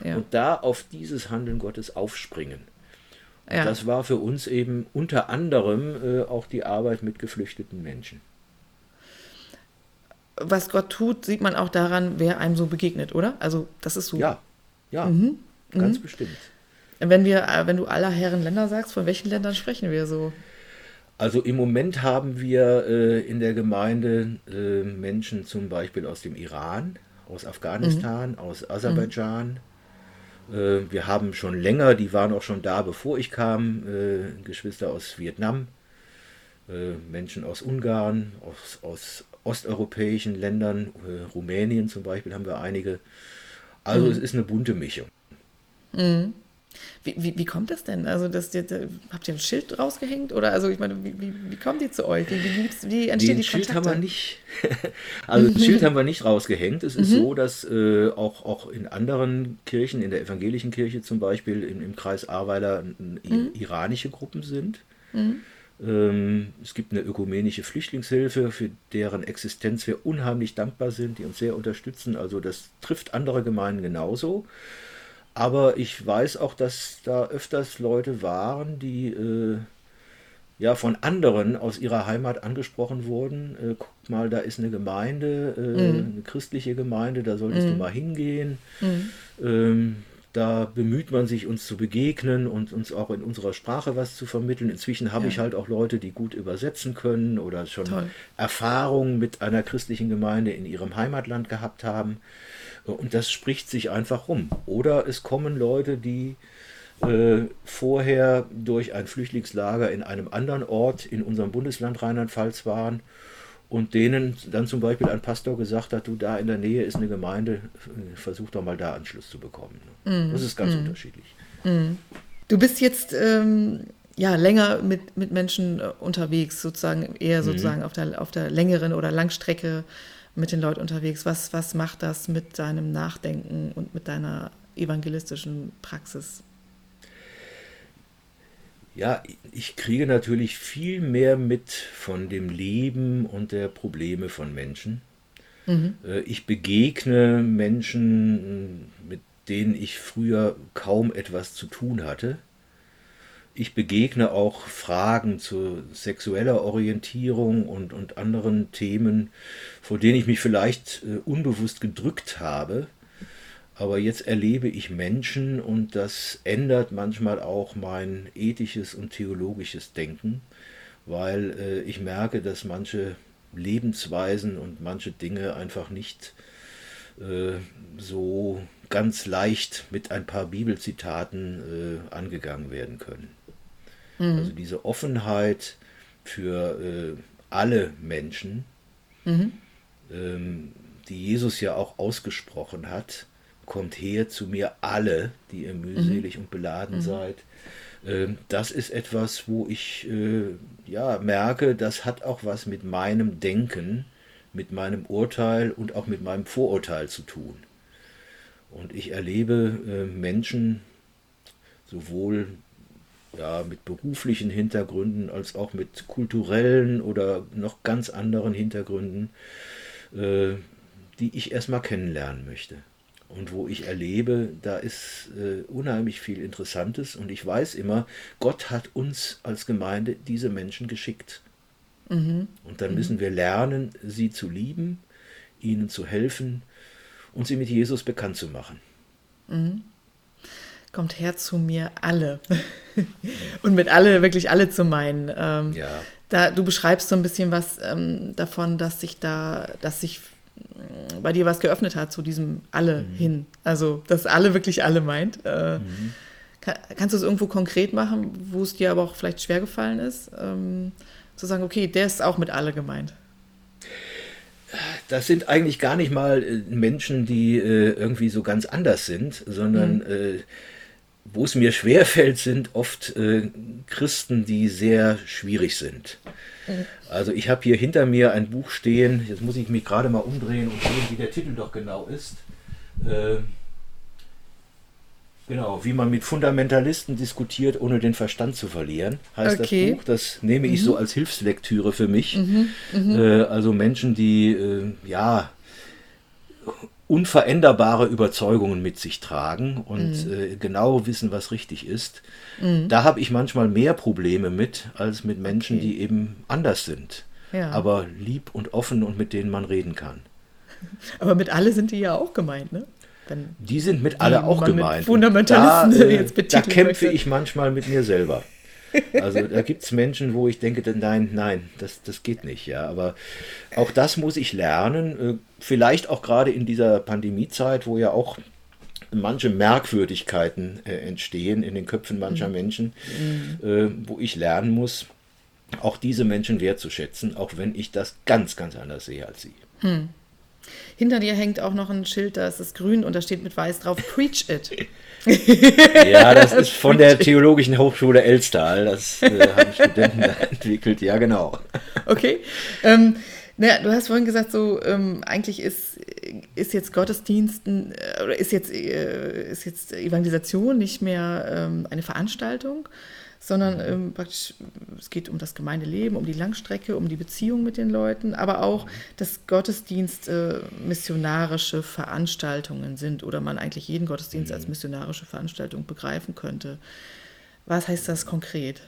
ja. und da auf dieses Handeln Gottes aufspringen. Ja. Das war für uns eben unter anderem äh, auch die Arbeit mit geflüchteten Menschen. Was Gott tut, sieht man auch daran, wer einem so begegnet, oder? Also das ist so. Ja, ja, mhm. ganz mhm. bestimmt. Wenn wir, äh, wenn du aller Herren Länder sagst, von welchen Ländern sprechen wir so? Also im Moment haben wir äh, in der Gemeinde äh, Menschen zum Beispiel aus dem Iran, aus Afghanistan, mhm. aus Aserbaidschan, wir haben schon länger, die waren auch schon da, bevor ich kam, äh, Geschwister aus Vietnam, äh, Menschen aus Ungarn, aus, aus osteuropäischen Ländern, Rumänien zum Beispiel haben wir einige. Also mhm. es ist eine bunte Mischung. Mhm. Wie, wie, wie, kommt das denn? Also das, das, habt ihr ein Schild rausgehängt? Oder also ich meine, wie, wie, wie kommt ihr zu euch? Wie, wie, wie entstehen die Schild haben wir nicht. also mhm. Schild haben wir nicht rausgehängt. Es ist mhm. so, dass äh, auch, auch in anderen Kirchen, in der evangelischen Kirche zum Beispiel, im, im Kreis Ahrweiler mhm. iranische Gruppen sind. Mhm. Ähm, es gibt eine ökumenische Flüchtlingshilfe, für deren Existenz wir unheimlich dankbar sind, die uns sehr unterstützen. Also das trifft andere Gemeinden genauso. Aber ich weiß auch, dass da öfters Leute waren, die äh, ja von anderen aus ihrer Heimat angesprochen wurden. Äh, guck mal, da ist eine Gemeinde, äh, mhm. eine christliche Gemeinde, da solltest mhm. du mal hingehen. Mhm. Ähm, da bemüht man sich, uns zu begegnen und uns auch in unserer Sprache was zu vermitteln. Inzwischen habe ja. ich halt auch Leute, die gut übersetzen können oder schon. Erfahrungen mit einer christlichen Gemeinde in ihrem Heimatland gehabt haben. Und das spricht sich einfach rum. Oder es kommen Leute, die äh, vorher durch ein Flüchtlingslager in einem anderen Ort in unserem Bundesland Rheinland-Pfalz waren und denen dann zum Beispiel ein Pastor gesagt hat, du da in der Nähe ist eine Gemeinde, äh, versuch doch mal da Anschluss zu bekommen. Mm. Das ist ganz mm. unterschiedlich. Mm. Du bist jetzt ähm, ja länger mit, mit Menschen äh, unterwegs, sozusagen eher mhm. sozusagen auf, der, auf der längeren oder Langstrecke mit den Leuten unterwegs? Was, was macht das mit deinem Nachdenken und mit deiner evangelistischen Praxis? Ja, ich kriege natürlich viel mehr mit von dem Leben und der Probleme von Menschen. Mhm. Äh, ich begegne Menschen, mit denen ich früher kaum etwas zu tun hatte. Ich begegne auch Fragen zu sexueller Orientierung und, und anderen Themen, vor denen ich mich vielleicht äh, unbewusst gedrückt habe. Aber jetzt erlebe ich Menschen und das ändert manchmal auch mein ethisches und theologisches Denken, weil äh, ich merke, dass manche Lebensweisen und manche Dinge einfach nicht äh, so ganz leicht mit ein paar Bibelzitaten äh, angegangen werden können. Mhm. Also diese Offenheit für äh, alle Menschen, mhm. ähm, die Jesus ja auch ausgesprochen hat, kommt her zu mir alle, die ihr mühselig mhm. und beladen mhm. seid. Ähm, das ist etwas, wo ich äh, ja, merke, das hat auch was mit meinem Denken, mit meinem Urteil und auch mit meinem Vorurteil zu tun. Und ich erlebe äh, Menschen sowohl ja, mit beruflichen Hintergründen als auch mit kulturellen oder noch ganz anderen Hintergründen, äh, die ich erstmal kennenlernen möchte. Und wo ich erlebe, da ist äh, unheimlich viel Interessantes. Und ich weiß immer, Gott hat uns als Gemeinde diese Menschen geschickt. Mhm. Und dann mhm. müssen wir lernen, sie zu lieben, ihnen zu helfen und sie mit Jesus bekannt zu machen. Mhm. Kommt her zu mir alle. und mit alle, wirklich alle zu meinen. Ähm, ja. Da, du beschreibst so ein bisschen was ähm, davon, dass sich da, dass sich äh, bei dir was geöffnet hat zu diesem alle mhm. hin. Also, dass alle wirklich alle meint. Äh, mhm. kann, kannst du es irgendwo konkret machen, wo es dir aber auch vielleicht schwer gefallen ist, ähm, zu sagen, okay, der ist auch mit alle gemeint? das sind eigentlich gar nicht mal äh, Menschen, die äh, irgendwie so ganz anders sind, sondern mhm. äh, wo es mir schwerfällt, sind oft äh, Christen, die sehr schwierig sind. Also ich habe hier hinter mir ein Buch stehen, jetzt muss ich mich gerade mal umdrehen und sehen, wie der Titel doch genau ist. Äh, Genau, wie man mit Fundamentalisten diskutiert, ohne den Verstand zu verlieren, heißt okay. das Buch. Das nehme ich mhm. so als Hilfslektüre für mich. Mhm. Mhm. Äh, also Menschen, die äh, ja unveränderbare Überzeugungen mit sich tragen und mhm. äh, genau wissen, was richtig ist. Mhm. Da habe ich manchmal mehr Probleme mit, als mit Menschen, okay. die eben anders sind. Ja. Aber lieb und offen und mit denen man reden kann. Aber mit alle sind die ja auch gemeint, ne? Wenn die sind mit alle auch gemeint. Fundamentalisten da, äh, jetzt Da kämpfe möchte. ich manchmal mit mir selber. Also da gibt es Menschen, wo ich denke, nein, nein, das, das geht nicht. Ja, aber auch das muss ich lernen. Äh, vielleicht auch gerade in dieser Pandemiezeit, wo ja auch manche Merkwürdigkeiten äh, entstehen in den Köpfen mancher mhm. Menschen, mhm. Äh, wo ich lernen muss, auch diese Menschen wertzuschätzen, auch wenn ich das ganz, ganz anders sehe als sie. Mhm. Hinter dir hängt auch noch ein Schild, da ist es grün und da steht mit weiß drauf, Preach it. ja, das ist von der Theologischen Hochschule Elstal. Das äh, haben Studenten da entwickelt, ja genau. Okay. Ähm, naja, du hast vorhin gesagt, so ähm, eigentlich ist, ist jetzt Gottesdiensten äh, oder ist jetzt, äh, ist jetzt Evangelisation nicht mehr ähm, eine Veranstaltung, sondern ähm, praktisch, es geht um das Gemeindeleben, um die Langstrecke, um die Beziehung mit den Leuten, aber auch, dass Gottesdienst äh, missionarische Veranstaltungen sind oder man eigentlich jeden Gottesdienst als mhm. missionarische Veranstaltung begreifen könnte. Was heißt das konkret?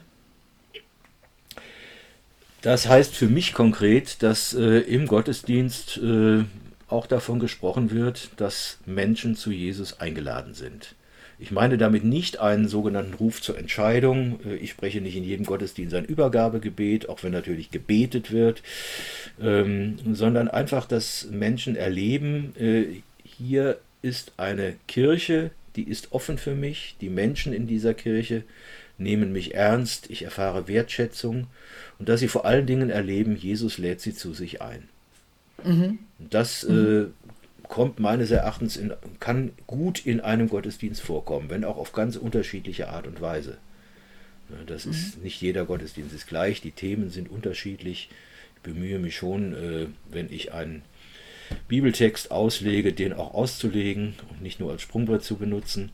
Das heißt für mich konkret, dass äh, im Gottesdienst äh, auch davon gesprochen wird, dass Menschen zu Jesus eingeladen sind. Ich meine damit nicht einen sogenannten Ruf zur Entscheidung. Äh, ich spreche nicht in jedem Gottesdienst ein Übergabegebet, auch wenn natürlich gebetet wird, ähm, sondern einfach, dass Menschen erleben, äh, hier ist eine Kirche, die ist offen für mich, die Menschen in dieser Kirche nehmen mich ernst, ich erfahre Wertschätzung und dass sie vor allen Dingen erleben, Jesus lädt sie zu sich ein. Mhm. Das mhm. Äh, kommt meines Erachtens in, kann gut in einem Gottesdienst vorkommen, wenn auch auf ganz unterschiedliche Art und Weise. Das ist mhm. nicht jeder Gottesdienst ist gleich, die Themen sind unterschiedlich. Ich bemühe mich schon, äh, wenn ich einen Bibeltext auslege, den auch auszulegen und nicht nur als Sprungbrett zu benutzen.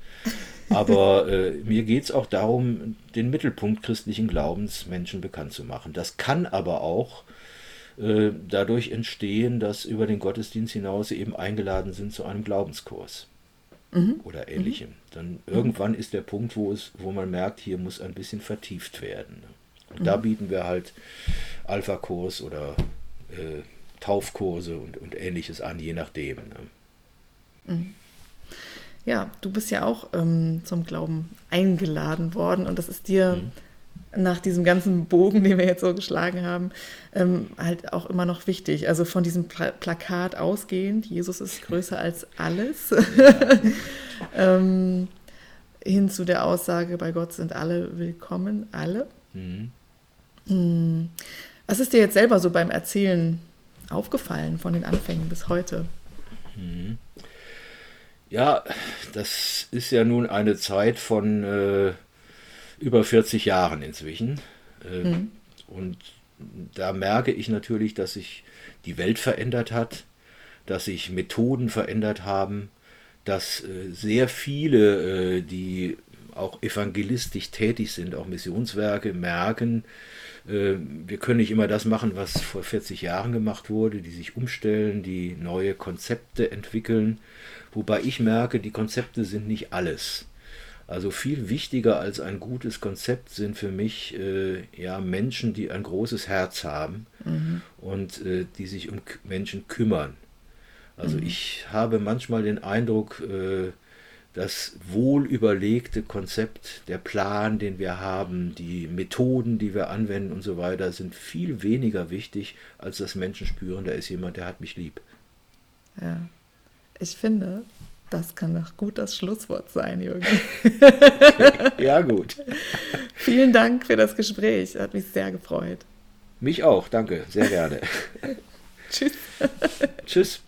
Aber äh, mir geht es auch darum, den Mittelpunkt christlichen Glaubens Menschen bekannt zu machen. Das kann aber auch dadurch entstehen, dass über den Gottesdienst hinaus sie eben eingeladen sind zu einem Glaubenskurs mhm. oder ähnlichem. Mhm. Dann irgendwann ist der Punkt, wo, es, wo man merkt, hier muss ein bisschen vertieft werden. Und mhm. da bieten wir halt Alpha-Kurs oder äh, Taufkurse und, und ähnliches an, je nachdem. Ne? Mhm. Ja, du bist ja auch ähm, zum Glauben eingeladen worden und das ist dir mhm nach diesem ganzen Bogen, den wir jetzt so geschlagen haben, ähm, halt auch immer noch wichtig. Also von diesem Pla Plakat ausgehend, Jesus ist größer als alles, ähm, hin zu der Aussage, bei Gott sind alle willkommen, alle. Mhm. Was ist dir jetzt selber so beim Erzählen aufgefallen von den Anfängen bis heute? Mhm. Ja, das ist ja nun eine Zeit von äh, über 40 Jahren inzwischen. Äh, mhm. Und da merke ich natürlich, dass sich die Welt verändert hat, dass sich Methoden verändert haben, dass äh, sehr viele, äh, die auch evangelistisch tätig sind, auch Missionswerke, merken, äh, wir können nicht immer das machen, was vor 40 Jahren gemacht wurde, die sich umstellen, die neue Konzepte entwickeln. Wobei ich merke, die Konzepte sind nicht alles. Also viel wichtiger als ein gutes Konzept sind für mich äh, ja Menschen, die ein großes Herz haben mhm. und äh, die sich um Menschen kümmern. Also mhm. ich habe manchmal den Eindruck, äh, das wohl überlegte Konzept, der Plan, den wir haben, die Methoden, die wir anwenden und so weiter, sind viel weniger wichtig, als dass Menschen spüren, da ist jemand, der hat mich lieb. Ja, ich finde, das kann doch gut das Schlusswort sein, Jürgen. ja, gut. Vielen Dank für das Gespräch, hat mich sehr gefreut. Mich auch, danke, sehr gerne. Tschüss. Tschüss.